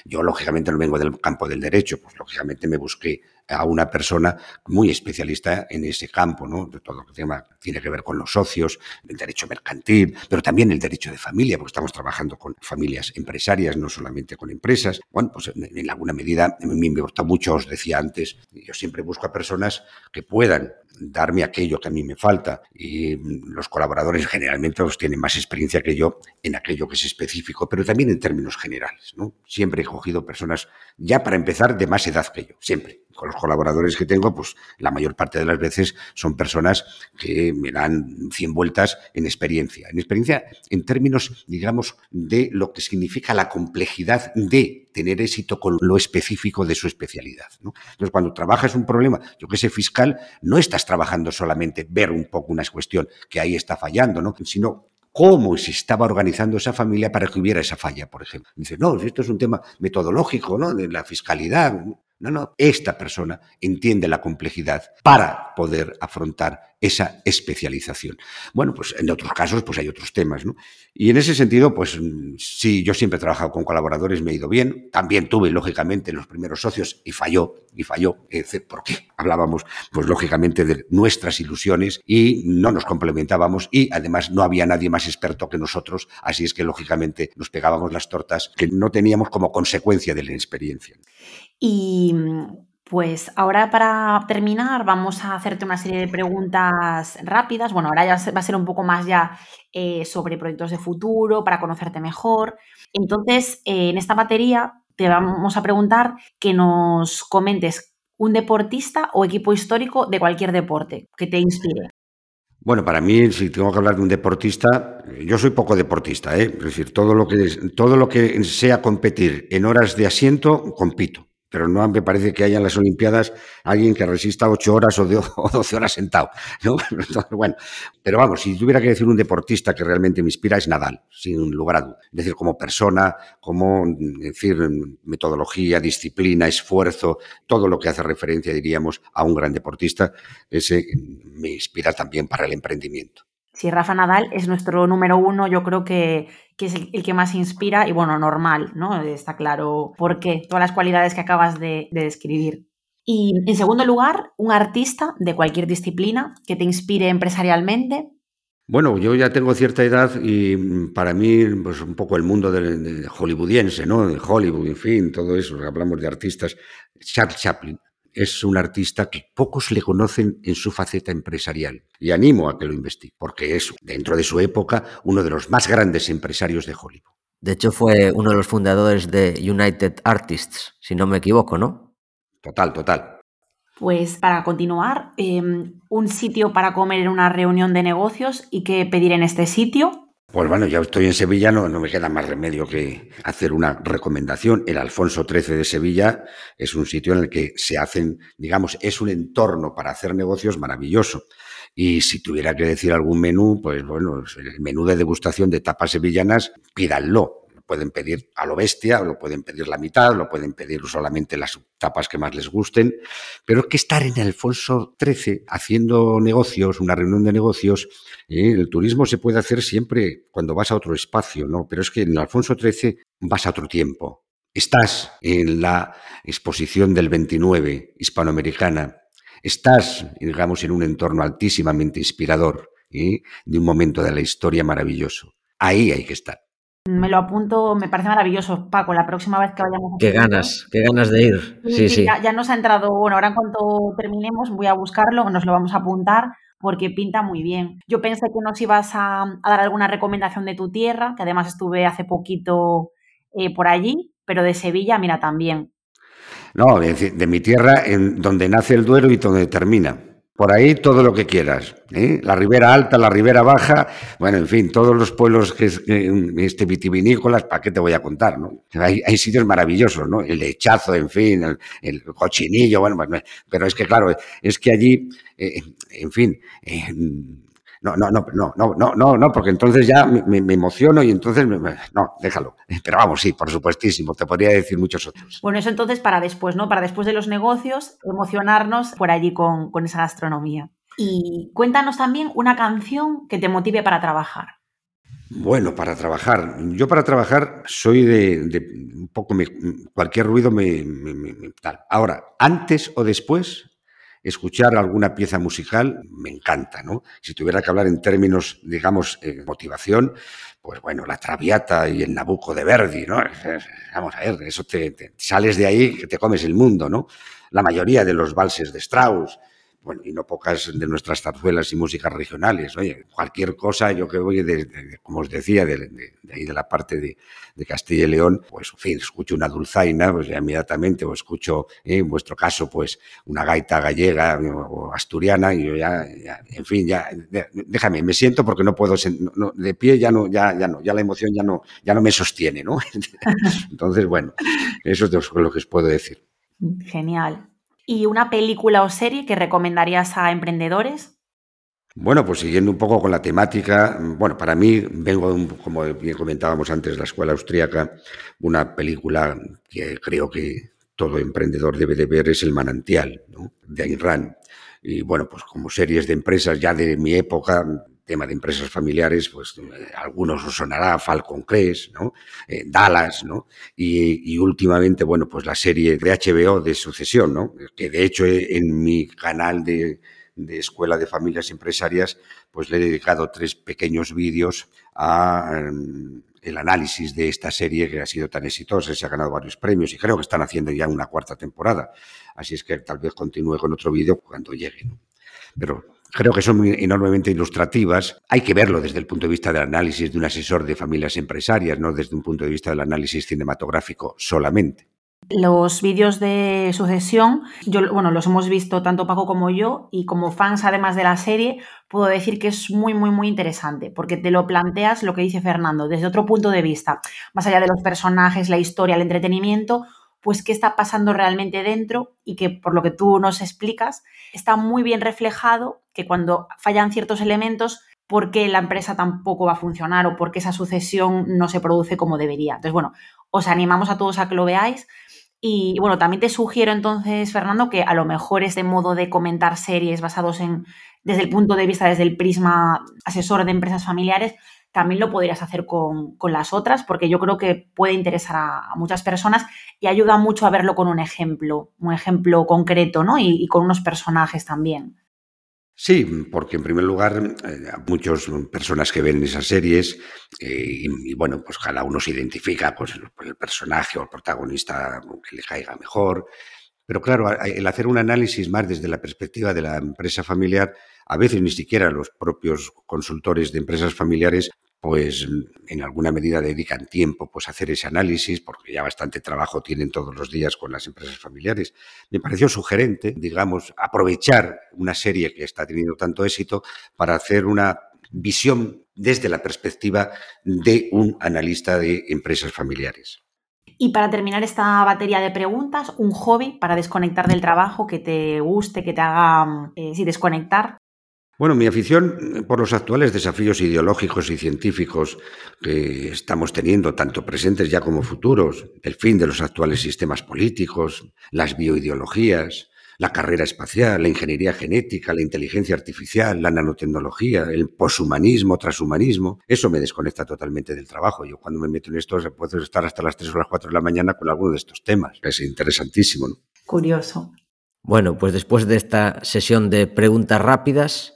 Yo lógicamente no vengo del campo del derecho, pues lógicamente me busqué a una persona muy especialista en ese campo, ¿no? De todo lo que tiene que ver con los socios, el derecho mercantil, pero también el derecho de familia, porque estamos trabajando con familias empresarias, no solamente con empresas. Bueno, pues en, alguna medida me importa mucho, os decía antes, yo siempre busco a personas que puedan darme aquello que a mí me falta. Y los colaboradores generalmente los tienen más experiencia que yo en aquello que es específico, pero también en términos generales. ¿no? Siempre he cogido personas, ya para empezar, de más edad que yo, siempre. Con los colaboradores que tengo, pues la mayor parte de las veces son personas que me dan 100 vueltas en experiencia. En experiencia en términos, digamos, de lo que significa la complejidad de tener éxito con lo específico de su especialidad. Entonces, cuando trabajas un problema, yo que sé, fiscal, no estás trabajando solamente ver un poco una cuestión que ahí está fallando, ¿no? sino cómo se estaba organizando esa familia para que hubiera esa falla, por ejemplo. Dice, no, esto es un tema metodológico, ¿no? De la fiscalidad. No, esta persona entiende la complejidad para poder afrontar esa especialización. Bueno, pues en otros casos pues hay otros temas, ¿no? Y en ese sentido, pues sí, yo siempre he trabajado con colaboradores, me he ido bien. También tuve, lógicamente, los primeros socios y falló, y falló. ¿Por qué? Hablábamos, pues lógicamente, de nuestras ilusiones y no nos complementábamos y además no había nadie más experto que nosotros, así es que lógicamente nos pegábamos las tortas que no teníamos como consecuencia de la experiencia. Y pues ahora para terminar vamos a hacerte una serie de preguntas rápidas. Bueno, ahora ya va a ser un poco más ya eh, sobre proyectos de futuro, para conocerte mejor. Entonces, eh, en esta batería te vamos a preguntar que nos comentes un deportista o equipo histórico de cualquier deporte que te inspire. Bueno, para mí, si tengo que hablar de un deportista, yo soy poco deportista, ¿eh? es decir, todo lo que todo lo que sea competir en horas de asiento, compito pero no me parece que haya en las Olimpiadas alguien que resista ocho horas o, doce horas sentado. ¿no? bueno, pero vamos, si tuviera que decir un deportista que realmente me inspira es Nadal, sin lugar a dudas. Es decir, como persona, como decir, metodología, disciplina, esfuerzo, todo lo que hace referencia, diríamos, a un gran deportista, ese me inspira también para el emprendimiento. Si Rafa Nadal es nuestro número uno, yo creo que, es el, que más inspira y bueno, normal, ¿no? Está claro por qué, todas las cualidades que acabas de, de describir. Y en segundo lugar, un artista de cualquier disciplina que te inspire empresarialmente. Bueno, yo ya tengo cierta edad y para mí, pues un poco el mundo del, hollywoodiense, ¿no? De Hollywood, en fin, todo eso, hablamos de artistas. Charles Chaplin es un artista que pocos le conocen en su faceta empresarial y animo a que lo investigue, porque es, dentro de su época, uno de los más grandes empresarios de Hollywood. De hecho, fue uno de los fundadores de United Artists, si no me equivoco, ¿no? Total, total. Pues para continuar, em, un sitio para comer en una reunión de negocios y qué pedir en este sitio. Pues bueno, ya estoy en Sevilla, no, me queda más remedio que hacer una recomendación. El Alfonso XIII de Sevilla es un sitio en el que se hacen, digamos, es un entorno para hacer negocios maravilloso. Y si tuviera que decir algún menú, pues bueno, el menú de degustación de tapas sevillanas, pídanlo pueden pedir a lo bestia, lo pueden pedir la mitad, lo pueden pedir solamente las tapas que más les gusten, pero que estar en Alfonso XIII haciendo negocios, una reunión de negocios, ¿eh? el turismo se puede hacer siempre cuando vas a otro espacio, ¿no? Pero es que en Alfonso XIII vas a otro tiempo. Estás en la exposición del 29 hispanoamericana, estás, digamos, en un entorno altísimamente inspirador, ¿eh? de un momento de la historia maravilloso. Ahí hay que estar. Me lo apunto, me parece maravilloso, Paco. La próxima vez que vayamos. A qué ganas, qué ganas de ir. Sí, sí. Ya, nos ha entrado. Bueno, ahora en cuanto terminemos, voy a buscarlo, nos lo vamos a apuntar porque pinta muy bien. Yo pensé que nos ibas a, dar alguna recomendación de tu tierra, que además estuve hace poquito eh, por allí, pero de Sevilla, mira, también. No, de, de mi tierra, en donde nace el Duero y donde termina. Por ahí todo lo que quieras. ¿eh? La Ribera Alta, la Ribera Baja, bueno, en fin, todos los pueblos que este, vitivinícolas, ¿para qué te voy a contar? ¿no? Hay, sitios maravillosos, ¿no? El lechazo, en fin, el, cochinillo, bueno, pero es que claro, es que allí, eh, en fin, eh, no, no, no, no, no, no, no, porque entonces ya me, emociono y entonces, no, déjalo. Pero vamos, sí, por supuestísimo, te podría decir muchos otros. Bueno, eso entonces para después, ¿no? Para después de los negocios, emocionarnos por allí con, esa gastronomía. Y cuéntanos también una canción que te motive para trabajar. Bueno, para trabajar. Yo para trabajar soy de, un poco, cualquier ruido me, me, tal. Ahora, antes o después, escuchar alguna pieza musical me encanta, ¿no? Si tuviera que hablar en términos, digamos, eh, motivación, pues bueno, la Traviata y el Nabucco de Verdi, ¿no? Vamos a ver, eso te, sales de ahí que te comes el mundo, ¿no? La mayoría de los valses de Strauss, bueno, y no pocas de nuestras zarzuelas y músicas regionales. Oye, cualquier cosa, yo que voy, de, como os decía, de, ahí de la parte de, Castilla y León, pues, en fin, escucho una dulzaina, pues ya inmediatamente, o escucho, eh, en vuestro caso, pues, una gaita gallega o asturiana, y yo ya, en fin, ya, déjame, me siento porque no puedo, de pie ya no, ya, ya no, ya la emoción ya no, ya no me sostiene, ¿no? Entonces, bueno, eso es lo que os puedo decir. Genial. ¿Y una película o serie que recomendarías a emprendedores? Bueno, pues siguiendo un poco con la temática, bueno, para mí vengo, como bien comentábamos antes, la escuela austríaca, una película que creo que todo emprendedor debe de ver es El manantial, de Ayn Rand. Y bueno, pues como series de empresas ya de mi época, tema de empresas familiares, pues eh, algunos os sonará Falcon Crest, ¿no? Eh, Dallas, ¿no? Y, últimamente, bueno, pues la serie de HBO de Sucesión, ¿no? Que de hecho eh, en mi canal de, Escuela de Familias Empresarias, pues le he dedicado tres pequeños vídeos a em, el análisis de esta serie que ha sido tan exitosa, se ha ganado varios premios y creo que están haciendo ya una cuarta temporada. Así es que tal vez continúe con otro vídeo cuando llegue. Pero creo que son enormemente ilustrativas. Hay que verlo desde el punto de vista del análisis de un asesor de familias empresarias, no desde un punto de vista del análisis cinematográfico solamente. Los vídeos de sucesión, yo, bueno, los hemos visto tanto Paco como yo, y como fans además de la serie, puedo decir que es muy, muy, muy interesante, porque te lo planteas lo que dice Fernando, desde otro punto de vista, más allá de los personajes, la historia, el entretenimiento, pues qué está pasando realmente dentro y que por lo que tú nos explicas, está muy bien reflejado que cuando fallan ciertos elementos, por qué la empresa tampoco va a funcionar o por qué esa sucesión no se produce como debería. Entonces, bueno, os animamos a todos a que lo veáis. Y bueno, también te sugiero entonces, Fernando, que a lo mejor este modo de comentar series basados en, desde el punto de vista, desde el prisma asesor de empresas familiares, también lo podrías hacer con, las otras, porque yo creo que puede interesar a, muchas personas y ayuda mucho a verlo con un ejemplo, un ejemplo concreto, ¿no? Y, con unos personajes también. Sí, porque en primer lugar, eh, muchas personas que ven esas series, eh, y, bueno, pues cada uno se identifica pues, por el personaje o el protagonista que le caiga mejor. Pero claro, el hacer un análisis más desde la perspectiva de la empresa familiar, a veces ni siquiera los propios consultores de empresas familiares pues en alguna medida dedican tiempo pues, a hacer ese análisis, porque ya bastante trabajo tienen todos los días con las empresas familiares. Me pareció sugerente, digamos, aprovechar una serie que está teniendo tanto éxito para hacer una visión desde la perspectiva de un analista de empresas familiares. Y para terminar esta batería de preguntas, un hobby para desconectar del trabajo que te guste, que te haga eh, desconectar. Bueno, mi afición por los actuales desafíos ideológicos y científicos que estamos teniendo, tanto presentes ya como futuros, el fin de los actuales sistemas políticos, las bioideologías, la carrera espacial, la ingeniería genética, la inteligencia artificial, la nanotecnología, el poshumanismo, transhumanismo, eso me desconecta totalmente del trabajo. Yo cuando me meto en esto puedo estar hasta las 3 o las 4 de la mañana con alguno de estos temas. Es interesantísimo. Curioso. Bueno, pues después de esta sesión de preguntas rápidas,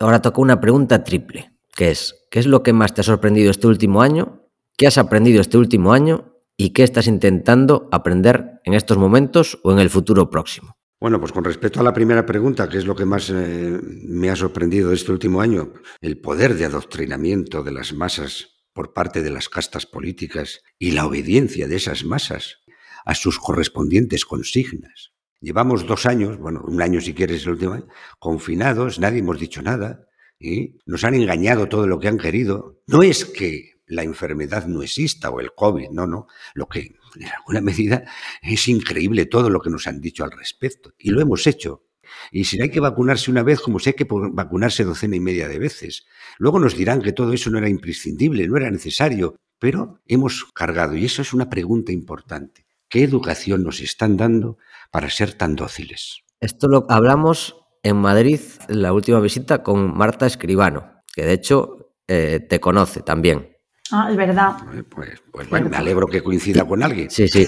Ahora toca una pregunta triple, que es, ¿qué es lo que más te ha sorprendido este último año? ¿Qué has aprendido este último año? ¿Y qué estás intentando aprender en estos momentos o en el futuro próximo? Bueno, pues con respecto a la primera pregunta, ¿qué es lo que más eh, me ha sorprendido este último año? El poder de adoctrinamiento de las masas por parte de las castas políticas y la obediencia de esas masas a sus correspondientes consignas. Llevamos dos años, bueno, un año si quieres el último confinados, nadie hemos dicho nada, y nos han engañado todo lo que han querido. No es que la enfermedad no exista o el COVID, no, no. Lo que en alguna medida es increíble todo lo que nos han dicho al respecto. Y lo hemos hecho. Y si hay que vacunarse una vez, como si hay que vacunarse docena y media de veces. Luego nos dirán que todo eso no era imprescindible, no era necesario, pero hemos cargado. Y eso es una pregunta importante. ¿Qué educación nos están dando para ser tan dóciles? Esto lo hablamos en Madrid en la última visita con Marta Escribano, que de hecho eh, te conoce también. Ah, es verdad. Pues, pues bueno, me alegro que coincida con alguien. Sí, sí.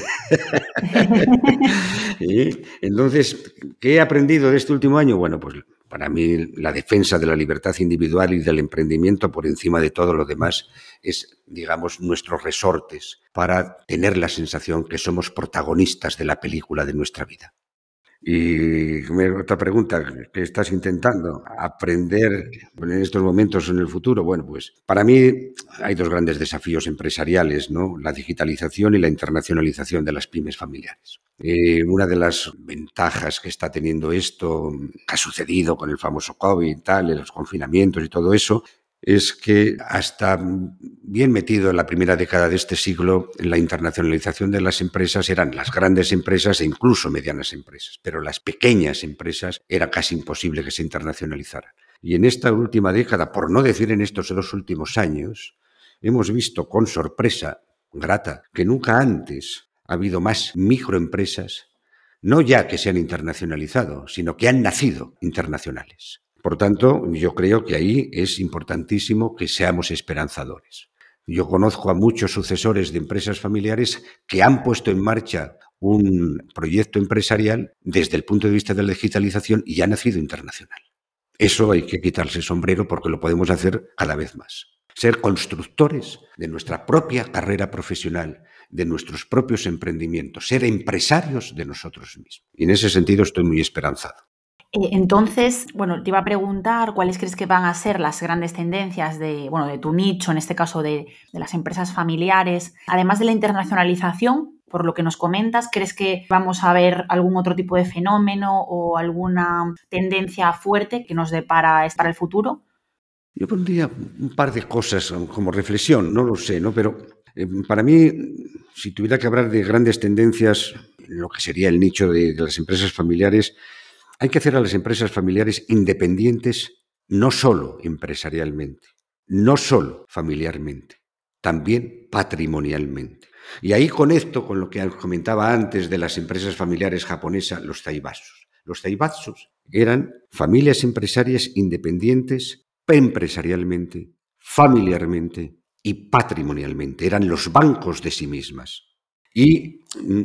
Entonces, ¿qué he aprendido de este último año? Bueno, pues para mí la defensa de la libertad individual y del emprendimiento por encima de todo lo demás es, digamos, nuestros resortes para tener la sensación que somos protagonistas de la película de nuestra vida. Y otra pregunta, ¿qué estás intentando aprender en estos momentos en el futuro? Bueno, pues para mí hay dos grandes desafíos empresariales, ¿no? La digitalización y la internacionalización de las pymes familiares. Eh, una de las ventajas que está teniendo esto, que ha sucedido con el famoso COVID, tal, los confinamientos y todo eso, es que hasta bien metido en la primera década de este siglo, la internacionalización de las empresas eran las grandes empresas e incluso medianas empresas, pero las pequeñas empresas era casi imposible que se internacionalizaran. Y en esta última década, por no decir en estos dos últimos años, hemos visto con sorpresa grata que nunca antes ha habido más microempresas, no ya que se han internacionalizado, sino que han nacido internacionales. Por tanto, yo creo que ahí es importantísimo que seamos esperanzadores. Yo conozco a muchos sucesores de empresas familiares que han puesto en marcha un proyecto empresarial desde el punto de vista de la digitalización y ha nacido internacional. Eso hay que quitarse el sombrero porque lo podemos hacer cada vez más. Ser constructores de nuestra propia carrera profesional, de nuestros propios emprendimientos, ser empresarios de nosotros mismos. Y en ese sentido estoy muy esperanzado. Eh, entonces, bueno, te iba a preguntar cuáles crees que van a ser las grandes tendencias de, bueno, de tu nicho, en este caso de, las empresas familiares, además de la internacionalización, por lo que nos comentas, ¿crees que vamos a ver algún otro tipo de fenómeno o alguna tendencia fuerte que nos depara para el futuro? Yo pondría un par de cosas como reflexión, no lo sé, ¿no? Pero eh, para mí, si tuviera que hablar de grandes tendencias, lo que sería el nicho de, las empresas familiares, hay que hacer a las empresas familiares independientes no solo empresarialmente, no solo familiarmente, también patrimonialmente. Y ahí conecto con lo que comentaba antes de las empresas familiares japonesas, los taibatsus. Los taibatsus eran familias empresarias independientes empresarialmente, familiarmente y patrimonialmente. Eran los bancos de sí mismas. Y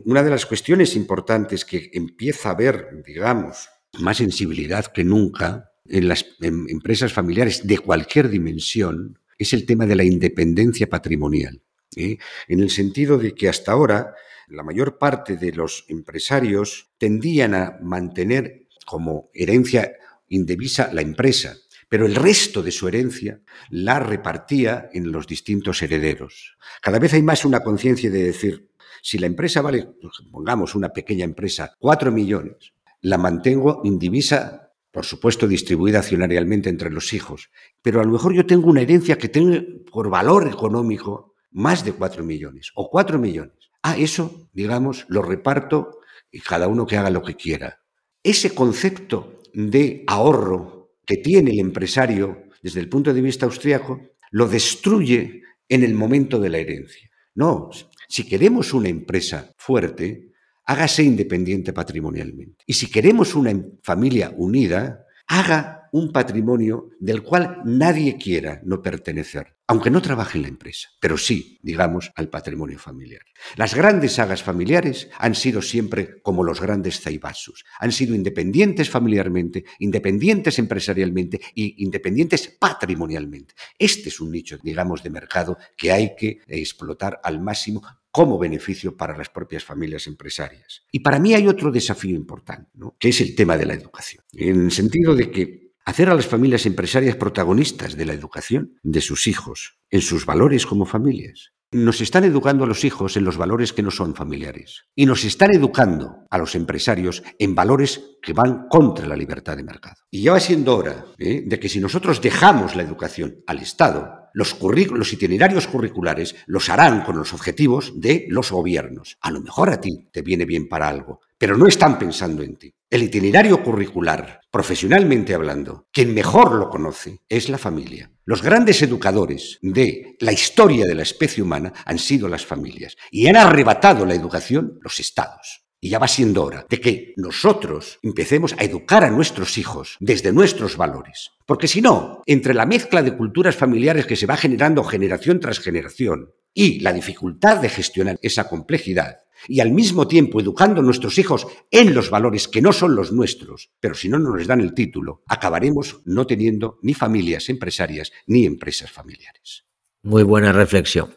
una de las cuestiones importantes que empieza a haber, digamos, más sensibilidad que nunca en las empresas familiares de cualquier dimensión es el tema de la independencia patrimonial. ¿eh? En el sentido de que hasta ahora la mayor parte de los empresarios tendían a mantener como herencia indivisa la empresa, pero el resto de su herencia la repartía en los distintos herederos. Cada vez hay más una conciencia de decir, si la empresa vale, pongamos una pequeña empresa, cuatro millones, la mantengo indivisa, por supuesto distribuida accionarialmente entre los hijos, pero a lo mejor yo tengo una herencia que tiene por valor económico más de cuatro millones o cuatro millones. Ah, eso, digamos, lo reparto y cada uno que haga lo que quiera. Ese concepto de ahorro que tiene el empresario desde el punto de vista austriaco lo destruye en el momento de la herencia. No, si queremos una empresa fuerte, hágase independiente patrimonialmente. Y si queremos una familia unida, haga un patrimonio del cual nadie quiera no pertenecer, aunque no trabaje en la empresa, pero sí, digamos, al patrimonio familiar. Las grandes sagas familiares han sido siempre como los grandes zaibatsus, han sido independientes familiarmente, independientes empresarialmente y independientes patrimonialmente. Este es un nicho, digamos, de mercado que hay que explotar al máximo como beneficio para las propias familias empresarias. Y para mí hay otro desafío importante, que es el tema de la educación, en el sentido de que hacer a las familias empresarias protagonistas de la educación de sus hijos, en sus valores como familias. Nos están educando a los hijos en los valores que no son familiares y nos están educando a los empresarios en valores que van contra la libertad de mercado. Y ya va siendo hora ¿eh? de que si nosotros dejamos la educación al Estado, los, itinerarios curriculares los harán con los objetivos de los gobiernos. A lo mejor a ti te viene bien para algo, pero no están pensando en ti. El itinerario curricular, profesionalmente hablando, quien mejor lo conoce es la familia. Los grandes educadores de la historia de la especie humana han sido las familias y han arrebatado la educación los estados. Y ya va siendo hora de que nosotros empecemos a educar a nuestros hijos desde nuestros valores. Porque si no, entre la mezcla de culturas familiares que se va generando generación tras generación y la dificultad de gestionar esa complejidad, y al mismo tiempo educando a nuestros hijos en los valores que no son los nuestros, pero si no nos dan el título, acabaremos no teniendo ni familias empresarias ni empresas familiares. Muy buena reflexión.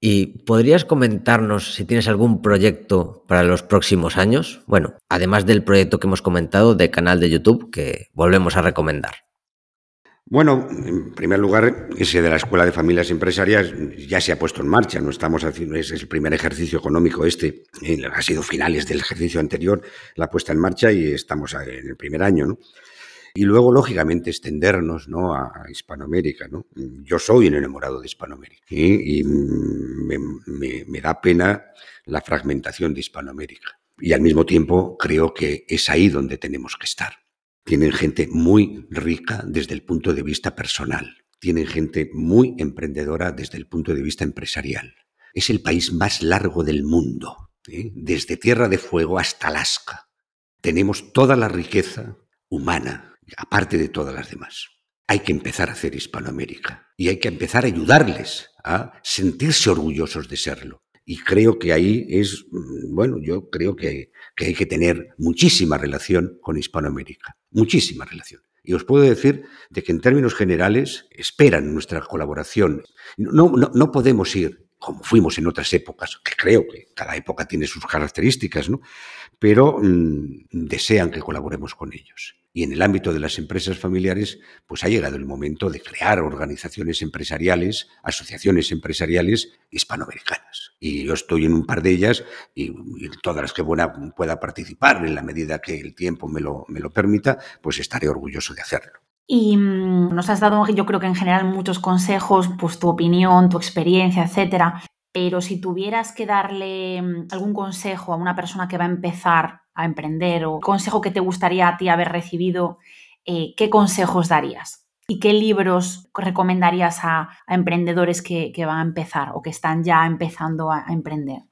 ¿Y podrías comentarnos si tienes algún proyecto para los próximos años? Bueno, además del proyecto que hemos comentado de canal de YouTube, que volvemos a recomendar. Bueno, en primer lugar, ese de la Escuela de Familias Empresarias ya se ha puesto en marcha. No estamos haciendo, es el primer ejercicio económico este, ha sido finales del ejercicio anterior la puesta en marcha y estamos en el primer año, ¿no? Y luego, lógicamente, extendernos ¿no? a, Hispanoamérica. ¿no? Yo soy un enamorado de Hispanoamérica y me, da pena la fragmentación de Hispanoamérica. Y al mismo tiempo creo que es ahí donde tenemos que estar. Tienen gente muy rica desde el punto de vista personal. Tienen gente muy emprendedora desde el punto de vista empresarial. Es el país más largo del mundo, desde Tierra de Fuego hasta Alaska. Tenemos toda la riqueza humana aparte de todas las demás. Hay que empezar a hacer Hispanoamérica y hay que empezar a ayudarles a sentirse orgullosos de serlo. Y creo que ahí es, mm, bueno, yo creo que, hay que tener muchísima relación con Hispanoamérica, muchísima relación. Y os puedo decir de que en términos generales esperan nuestra colaboración. No, no, no podemos ir como fuimos en otras épocas, que creo que cada época tiene sus características, ¿no? pero mm, desean que colaboremos con ellos. Y en el ámbito de las empresas familiares, pues ha llegado el momento de crear organizaciones empresariales, asociaciones empresariales hispanoamericanas. Y yo estoy en un par de ellas y, todas las que pueda participar en la medida que el tiempo me lo, me lo permita, pues estaré orgulloso de hacerlo. Y mm, nos has dado, yo creo que en general, muchos consejos, pues tu opinión, tu experiencia, etcétera. pero si tuvieras que darle mm, algún consejo a una persona que va a empezar a emprender o consejo que te gustaría a ti haber recibido, eh, ¿qué consejos darías? ¿Y qué libros recomendarías a, emprendedores que, van a empezar o que están ya empezando a, emprender?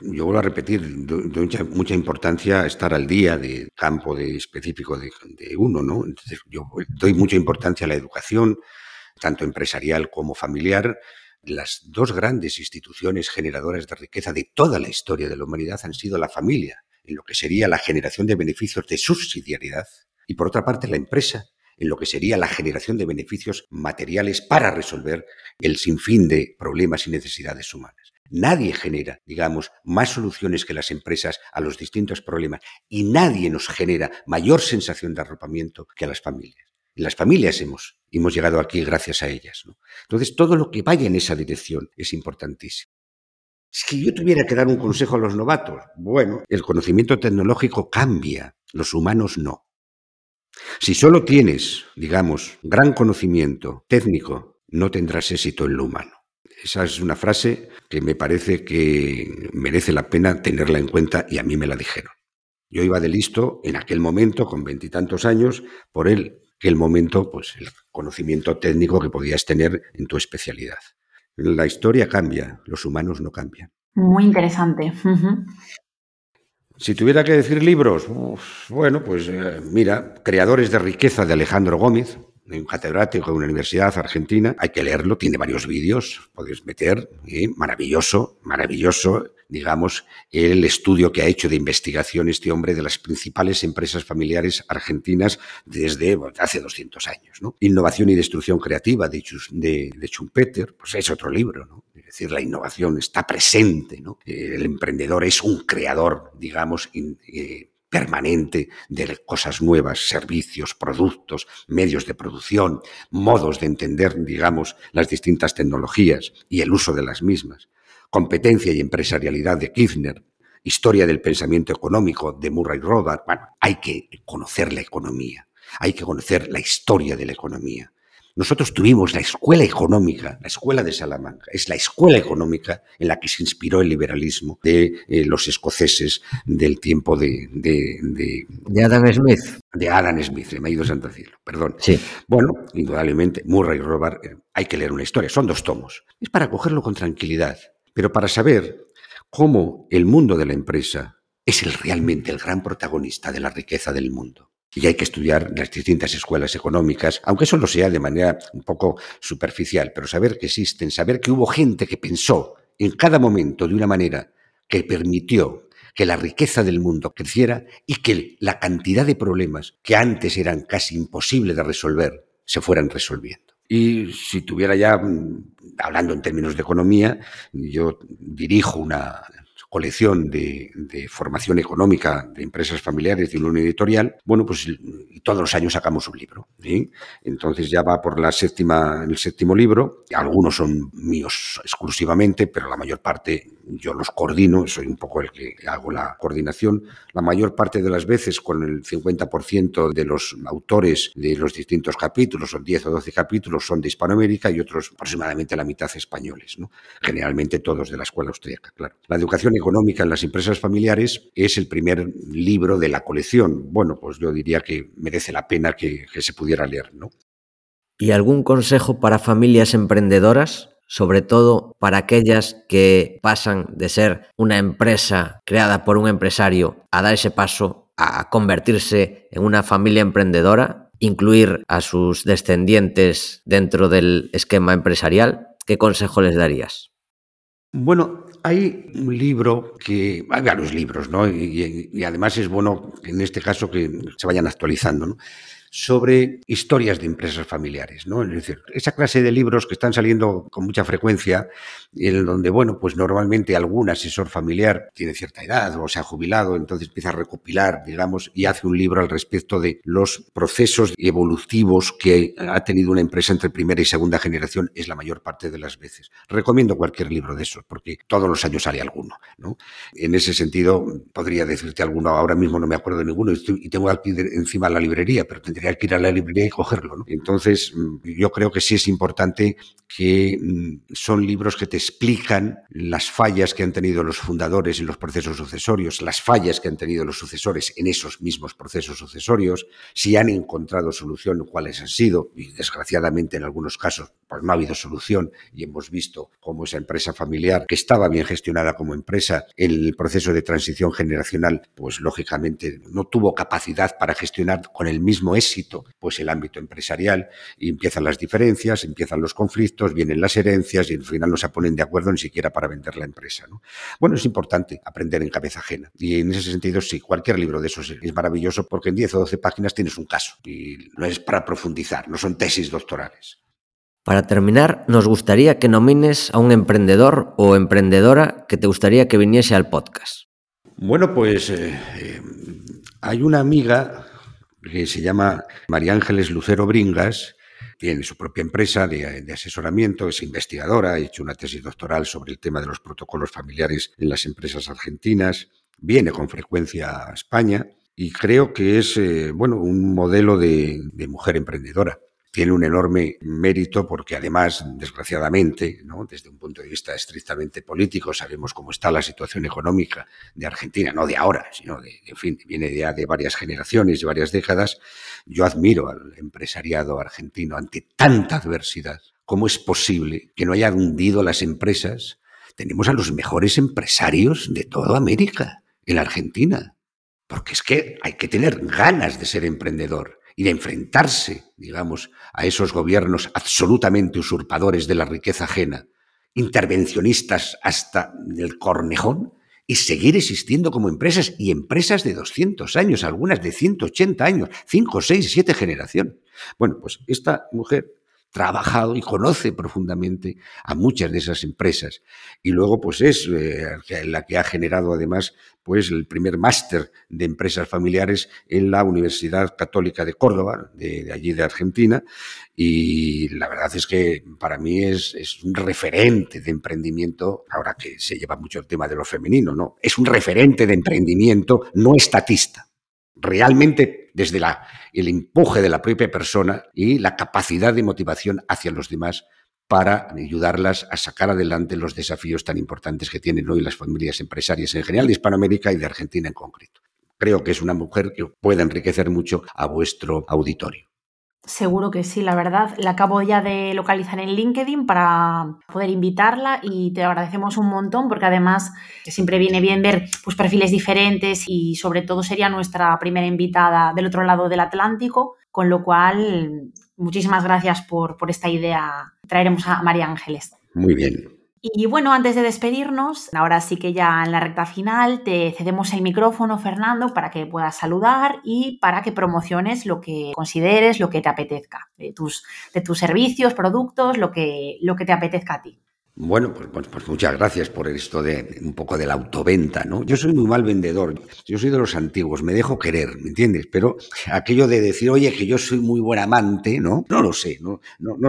Yo vuelvo a repetir, doy mucha, importancia a estar al día de campo de específico de, uno, ¿no? Entonces, yo doy mucha importancia a la educación, tanto empresarial como familiar. Las dos grandes instituciones generadoras de riqueza de toda la historia de la humanidad han sido la familia, en lo que sería la generación de beneficios de subsidiariedad, y por otra parte la empresa, en lo que sería la generación de beneficios materiales para resolver el sinfín de problemas y necesidades humanas. Nadie genera, digamos, más soluciones que las empresas a los distintos problemas y nadie nos genera mayor sensación de arropamiento que a las familias. Las familias hemos, hemos llegado aquí gracias a ellas. Entonces, todo lo que vaya en esa dirección es importantísimo. Si yo tuviera que dar un consejo a los novatos, bueno, el conocimiento tecnológico cambia, los humanos no. Si solo tienes, digamos, gran conocimiento técnico, no tendrás éxito en lo humano. Esa es una frase que me parece que merece la pena tenerla en cuenta y a mí me la dijeron. Yo iba de listo en aquel momento, con veintitantos años, por el, aquel momento, pues el conocimiento técnico que podías tener en tu especialidad. La historia cambia, los humanos no cambian. Muy interesante. Si tuviera que decir libros, bueno, pues eh, mira, Creadores de Riqueza de Alejandro Gómez, un catedrático de una universidad argentina, hay que leerlo, tiene varios vídeos, podéis meter, ¿eh? maravilloso, maravilloso, digamos, el estudio que ha hecho de investigación este hombre de las principales empresas familiares argentinas desde hace 200 años. ¿no? Innovación y destrucción creativa de, de, Schumpeter, pues es otro libro, ¿no? Es decir, la innovación está presente, ¿no? El emprendedor es un creador, digamos, eh, permanente de cosas nuevas, servicios, productos, medios de producción, modos de entender, digamos, las distintas tecnologías y el uso de las mismas. Competencia y empresarialidad de Kirchner, historia del pensamiento económico de Murray Rothbard. Bueno, hay que conocer la economía, hay que conocer la historia de la economía. Nosotros tuvimos la escuela económica, la escuela de Salamanca, es la escuela económica en la que se inspiró el liberalismo de eh, los escoceses del tiempo de, de, Adam Smith. De Adam Smith, me ha ido Santo Cielo, perdón. Sí. Bueno, indudablemente, Murray y Robert, eh, hay que leer una historia, son dos tomos. Es para cogerlo con tranquilidad, pero para saber cómo el mundo de la empresa es el, realmente el gran protagonista de la riqueza del mundo y hay que estudiar las distintas escuelas económicas, aunque eso lo sea de manera un poco superficial, pero saber que existen, saber que hubo gente que pensó en cada momento de una manera que permitió que la riqueza del mundo creciera y que la cantidad de problemas que antes eran casi imposibles de resolver se fueran resolviendo. Y si tuviera ya, mm, hablando en términos de economía, yo dirijo una colección de, formación económica de empresas familiares de una editorial, bueno, pues todos los años sacamos un libro. Entonces ya va por la séptima, el séptimo libro. Algunos son míos exclusivamente, pero la mayor parte yo los coordino, soy un poco el que hago la coordinación. La mayor parte de las veces con el 50% de los autores de los distintos capítulos, son 10 o 12 capítulos, son de Hispanoamérica y otros aproximadamente la mitad españoles. ¿no? Generalmente todos de la escuela austríaca, claro. La educación económica en las empresas familiares es el primer libro de la colección. Bueno, pues yo diría que merece la pena que, que se pudiera leer, ¿no? ¿Y algún consejo para familias emprendedoras? sobre todo para aquellas que pasan de ser una empresa creada por un empresario a dar ese paso a convertirse en una familia emprendedora, incluir a sus descendientes dentro del esquema empresarial. ¿Qué consejo les darías? Bueno, hay un libro que, hay varios libros, ¿no? Y, además es bueno, en este caso, que se vayan actualizando, ¿no? Sobre historias de empresas familiares, ¿no? Es decir, esa clase de libros que están saliendo con mucha frecuencia, en donde, bueno, pues normalmente algún asesor familiar tiene cierta edad o se ha jubilado, entonces empieza a recopilar, digamos, y hace un libro al respecto de los procesos evolutivos que ha tenido una empresa entre primera y segunda generación, es la mayor parte de las veces. Recomiendo cualquier libro de esos, porque todos los años sale alguno, ¿no? En ese sentido, podría decirte alguno, ahora mismo no me acuerdo de ninguno, y tengo aquí encima la librería, pero tendría tendría que ir a la librería y cogerlo. Entonces, mm, yo creo que sí es importante que mm, son libros que te explican las fallas que han tenido los fundadores en los procesos sucesorios, las fallas que han tenido los sucesores en esos mismos procesos sucesorios, si han encontrado solución, cuáles han sido, y desgraciadamente en algunos casos pues no ha habido solución y hemos visto cómo esa empresa familiar, que estaba bien gestionada como empresa, en el proceso de transición generacional, pues lógicamente no tuvo capacidad para gestionar con el mismo éxito pues el ámbito empresarial y empiezan las diferencias, empiezan los conflictos, vienen las herencias y al final no se ponen de acuerdo ni siquiera para vender la empresa. ¿no? Bueno, es importante aprender en cabeza ajena y en ese sentido sí, cualquier libro de esos es maravilloso porque en 10 o 12 páginas tienes un caso y no es para profundizar, no son tesis doctorales. Para terminar, nos gustaría que nomines a un emprendedor o emprendedora que te gustaría que viniese al podcast. Bueno, pues eh, eh, hay una amiga que se llama María Ángeles Lucero Bringas, tiene su propia empresa de, asesoramiento, es investigadora, ha hecho una tesis doctoral sobre el tema de los protocolos familiares en las empresas argentinas, viene con frecuencia a España y creo que es eh, bueno, un modelo de, de mujer emprendedora tiene un enorme mérito porque además, desgraciadamente, ¿no? desde un punto de vista estrictamente político, sabemos cómo está la situación económica de Argentina, no de ahora, sino de, en fin, viene ya de varias generaciones y varias décadas. Yo admiro al empresariado argentino ante tanta adversidad. ¿Cómo es posible que no haya hundido las empresas? Tenemos a los mejores empresarios de toda América en la Argentina. Porque es que hay que tener ganas de ser emprendedor y de enfrentarse, digamos, a esos gobiernos absolutamente usurpadores de la riqueza ajena, intervencionistas hasta el cornejón, y seguir existiendo como empresas y empresas de 200 años, algunas de 180 años, 5, 6, 7 generaciones. Bueno, pues esta mujer trabajado y conoce profundamente a muchas de esas empresas. Y luego, pues es eh, la que ha generado además pues el primer máster de empresas familiares en la Universidad Católica de Córdoba, de, allí de Argentina. Y la verdad es que para mí es, es, un referente de emprendimiento, ahora que se lleva mucho el tema de lo femenino, ¿no? Es un referente de emprendimiento no estatista realmente desde la, el empuje de la propia persona y la capacidad de motivación hacia los demás para ayudarlas a sacar adelante los desafíos tan importantes que tienen hoy las familias empresarias en general de Hispanoamérica y de Argentina en concreto. Creo que es una mujer que puede enriquecer mucho a vuestro auditorio. Seguro que sí, la verdad. La acabo ya de localizar en LinkedIn para poder invitarla y te agradecemos un montón porque además siempre viene bien ver pues, perfiles diferentes y sobre todo sería nuestra primera invitada del otro lado del Atlántico, con lo cual muchísimas gracias por, por esta idea. Traeremos a María Ángeles. Muy bien. Y bueno, antes de despedirnos, ahora sí que ya en la recta final te cedemos el micrófono, Fernando, para que puedas saludar y para que promociones lo que consideres, lo que te apetezca, de tus, de tus servicios, productos, lo que, lo que te apetezca a ti. Bueno, pues, pues, pues, muchas gracias por esto de un poco de la autoventa, ¿no? Yo soy muy mal vendedor, yo soy de los antiguos, me dejo querer, ¿me entiendes? Pero aquello de decir, oye, que yo soy muy buen amante, ¿no? No lo sé, no,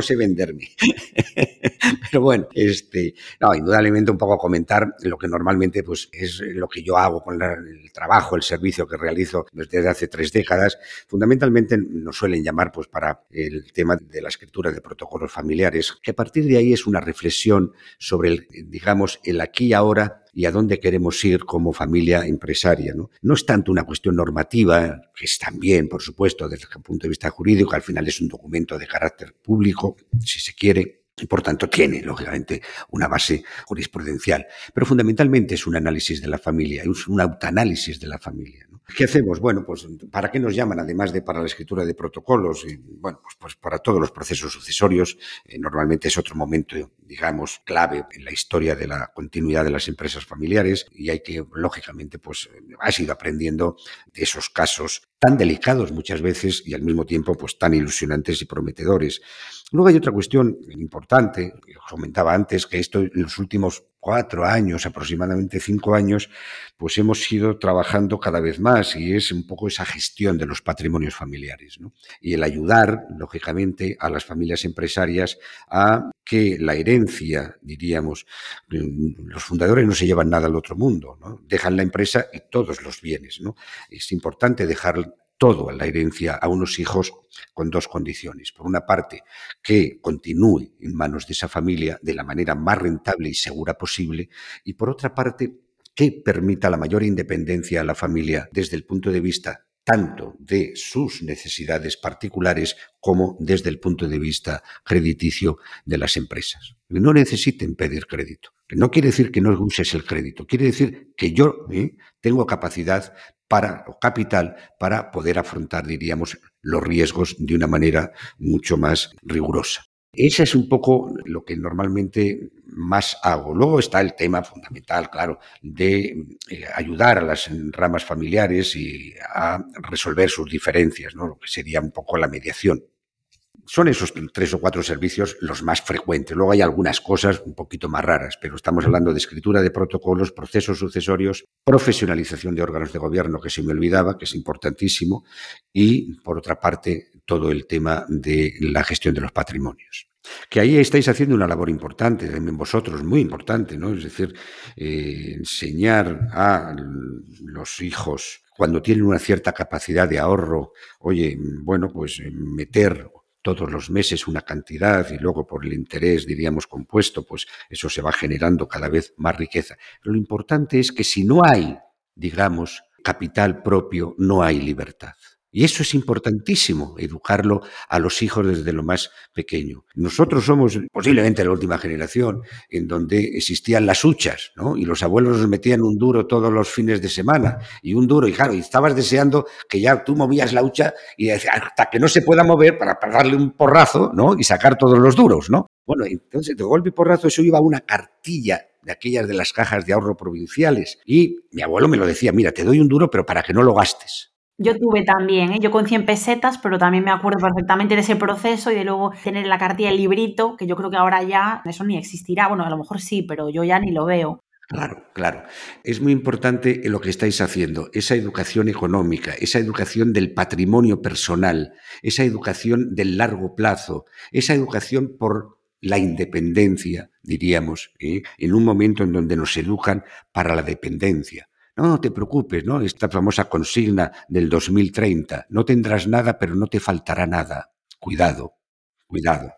sé venderme. Pero bueno, este, no, indudablemente un poco comentar lo que normalmente pues es lo que yo hago con el trabajo, el servicio que realizo desde hace tres décadas. Fundamentalmente nos suelen llamar pues para el tema de la escritura de protocolos familiares, que a partir de ahí es una reflexión sobre, el, digamos, el aquí y ahora y a dónde queremos ir como familia empresaria. ¿no? no es tanto una cuestión normativa, que es también, por supuesto, desde el punto de vista jurídico, al final es un documento de carácter público, si se quiere, y por tanto tiene, lógicamente, una base jurisprudencial. Pero fundamentalmente es un análisis de la familia, es un autoanálisis de la familia. ¿Qué hacemos? Bueno, pues ¿para qué nos llaman? Además de para la escritura de protocolos, y, bueno, pues, pues, para todos los procesos sucesorios, eh, normalmente es otro momento, digamos, clave en la historia de la continuidad de las empresas familiares y hay que, lógicamente, pues has ido aprendiendo de esos casos tan delicados muchas veces y al mismo tiempo pues tan ilusionantes y prometedores. Luego hay otra cuestión importante, que os comentaba antes, que esto en los últimos cuatro años, aproximadamente cinco años, pues hemos ido trabajando cada vez más y es un poco esa gestión de los patrimonios familiares y el ayudar, lógicamente, a las familias empresarias a que la herencia, diríamos, los fundadores no se llevan nada al otro mundo, dejan la empresa y todos los bienes. ¿no? Es importante dejar todo a la herencia a unos hijos con dos condiciones. Por una parte, que continúe en manos de esa familia de la manera más rentable y segura posible. Y por otra parte, que permita la mayor independencia a la familia desde el punto de vista tanto de sus necesidades particulares como desde el punto de vista crediticio de las empresas. No necesiten pedir crédito. No quiere decir que no uses el crédito, quiere decir que yo ¿eh? tengo capacidad para, o capital para poder afrontar, diríamos, los riesgos de una manera mucho más rigurosa. Ese es un poco lo que normalmente más hago. Luego está el tema fundamental, claro, de eh, ayudar a las ramas familiares y a resolver sus diferencias, ¿no? lo que sería un poco la mediación. Son esos tres o cuatro servicios los más frecuentes. Luego hay algunas cosas un poquito más raras, pero estamos hablando de escritura de protocolos, procesos sucesorios, profesionalización de órganos de gobierno, que se me olvidaba, que es importantísimo, y, por otra parte, todo el tema de la gestión de los patrimonios. Que ahí estáis haciendo una labor importante, también vosotros, muy importante, ¿no? Es decir, eh, enseñar a los hijos cuando tienen una cierta capacidad de ahorro, oye, bueno, pues meter todos los meses una cantidad y luego por el interés, diríamos, compuesto, pues eso se va generando cada vez más riqueza. Lo importante es que si no hay, digamos, capital propio, no hay libertad. Y eso es importantísimo, educarlo a los hijos desde lo más pequeño. Nosotros somos posiblemente la última generación en donde existían las huchas, ¿no? Y los abuelos nos metían un duro todos los fines de semana, y un duro, y claro, y estabas deseando que ya tú movías la hucha y hasta que no se pueda mover para, darle un porrazo, ¿no? Y sacar todos los duros, ¿no? Bueno, entonces de golpe y porrazo eso iba a una cartilla de aquellas de las cajas de ahorro provinciales. Y mi abuelo me lo decía, mira, te doy un duro, pero para que no lo gastes. Yo tuve también, ¿eh? yo con 100 pesetas, pero también me acuerdo perfectamente de ese proceso y de luego tener la cartilla el librito, que yo creo que ahora ya eso ni existirá. Bueno, a lo mejor sí, pero yo ya ni lo veo. Claro, claro. Es muy importante lo que estáis haciendo, esa educación económica, esa educación del patrimonio personal, esa educación del largo plazo, esa educación por la independencia, diríamos, ¿eh? en un momento en donde nos educan para la dependencia. No, no te preocupes, ¿no? Esta famosa consigna del 2030. No tendrás nada, pero no te faltará nada. Cuidado, cuidado.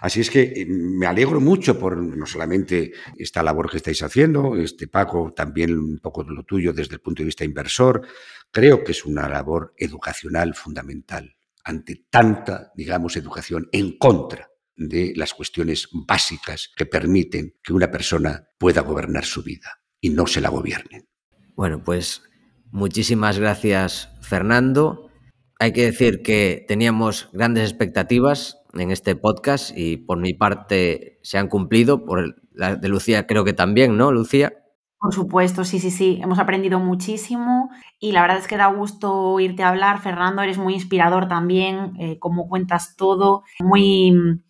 Así es que eh, me alegro mucho por no solamente esta labor que estáis haciendo, este Paco, también un poco de lo tuyo desde el punto de vista inversor. Creo que es una labor educacional fundamental ante tanta, digamos, educación en contra de las cuestiones básicas que permiten que una persona pueda gobernar su vida y no se la gobiernen. Bueno, pues muchísimas gracias Fernando. Hay que decir que teníamos grandes expectativas en este podcast y por mi parte se han cumplido, por la de Lucía creo que también, ¿no, Lucía? Por supuesto, sí, sí, sí. Hemos aprendido muchísimo y la verdad es que da gusto oírte hablar. Fernando, eres muy inspirador también, eh, como cuentas todo, muy,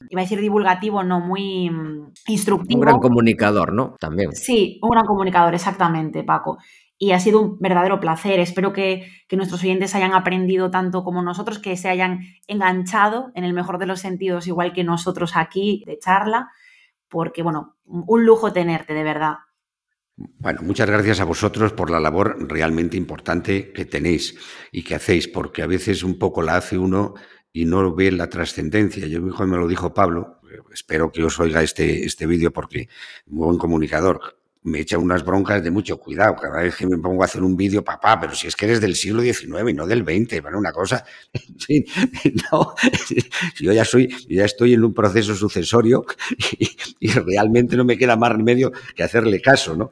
iba a decir divulgativo, no, muy mm, instructivo. Un gran comunicador, ¿no? También. Sí, un gran comunicador, exactamente, Paco y ha sido un verdadero placer. Espero que, nuestros oyentes hayan aprendido tanto como nosotros, que se hayan enganchado en el mejor de los sentidos, igual que nosotros aquí de charla, porque, bueno, un lujo tenerte, de verdad. Bueno, muchas gracias a vosotros por la labor realmente importante que tenéis y que hacéis, porque a veces un poco la hace uno y no ve la trascendencia. Yo me lo dijo Pablo, espero que os oiga este, este vídeo porque muy buen comunicador me echa unas broncas de mucho cuidado. Cada vez que me pongo a hacer un vídeo, papá, pero si es que eres del siglo XIX y no del XX, bueno, una cosa. no, yo ya soy, ya estoy en un proceso sucesorio y, realmente no me queda más remedio que hacerle caso, ¿no?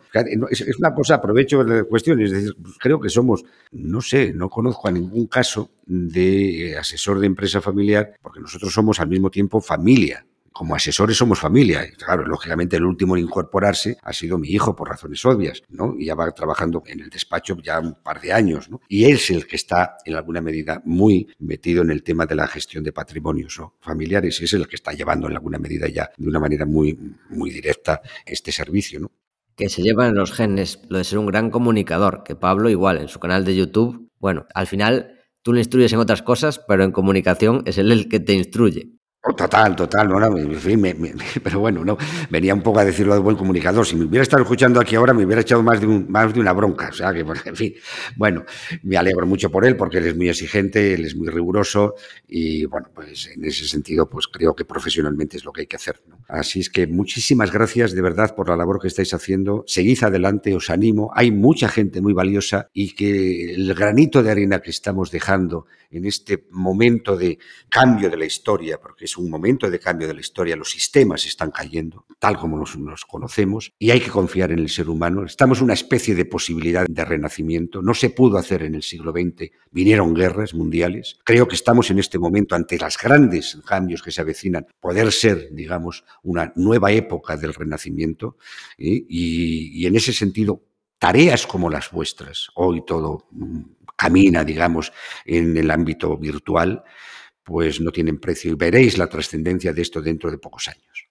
Es, una cosa, aprovecho la cuestión, es decir, creo que somos, no sé, no conozco a ningún caso de asesor de empresa familiar, porque nosotros somos al mismo tiempo familia como asesores somos familia. Y claro, lógicamente el último en incorporarse ha sido mi hijo por razones obvias, ¿no? Y ya va trabajando en el despacho ya un par de años, ¿no? Y es el que está en alguna medida muy metido en el tema de la gestión de patrimonios familiares y es el que está llevando en alguna medida ya de una manera muy, muy directa este servicio, ¿no? Que se llevan en los genes lo de ser un gran comunicador, que Pablo igual en su canal de YouTube, bueno, al final tú le instruyes en otras cosas, pero en comunicación es él el que te instruye. Oh, total, total, no, en fin, pero bueno, no, venía un poco a decirlo de buen comunicador. Si me hubiera estado escuchando aquí ahora, me hubiera echado más de, más de una bronca. O sea, que, en fin, bueno, me alegro mucho por él porque él es muy exigente, él es muy riguroso y, bueno, pues en ese sentido, pues creo que profesionalmente es lo que hay que hacer. Así es que muchísimas gracias de verdad por la labor que estáis haciendo. Seguid adelante, os animo. Hay mucha gente muy valiosa y que el granito de arena que estamos dejando en este momento de cambio de la historia, porque es un momento de cambio de la historia, los sistemas están cayendo, tal como los, conocemos, y hay que confiar en el ser humano. Estamos en una especie de posibilidad de renacimiento. No se pudo hacer en el siglo XX, vinieron guerras mundiales. Creo que estamos en este momento ante los grandes cambios que se avecinan, poder ser, digamos, una nueva época del renacimiento, y, y en ese sentido, tareas como las vuestras, hoy todo mm, camina, digamos, en el ámbito virtual, pues no tienen precio y veréis la trascendencia de esto dentro de pocos años.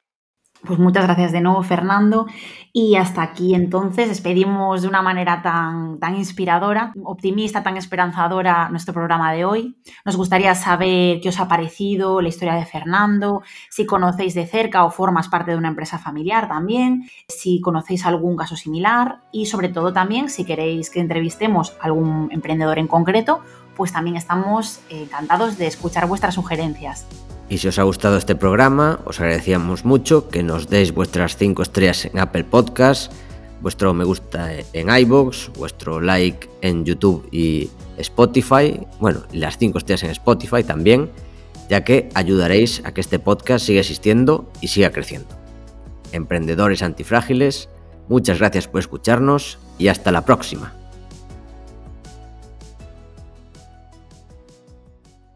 Pues muchas gracias de nuevo, Fernando. Y hasta aquí entonces despedimos de una manera tan, tan inspiradora, optimista, tan esperanzadora nuestro programa de hoy. Nos gustaría saber qué os ha parecido la historia de Fernando, si conocéis de cerca o formas parte de una empresa familiar también, si conocéis algún caso similar y sobre todo también si queréis que entrevistemos a algún emprendedor en concreto, pues también estamos encantados de escuchar vuestras sugerencias. Y si os ha gustado este programa, os agradecíamos mucho que nos deis vuestras 5 estrellas en Apple Podcast, vuestro me gusta en iBox, vuestro like en YouTube y Spotify, bueno, y las 5 estrellas en Spotify también, ya que ayudaréis a que este podcast siga existiendo y siga creciendo. Emprendedores antifrágiles, muchas gracias por escucharnos y hasta la próxima.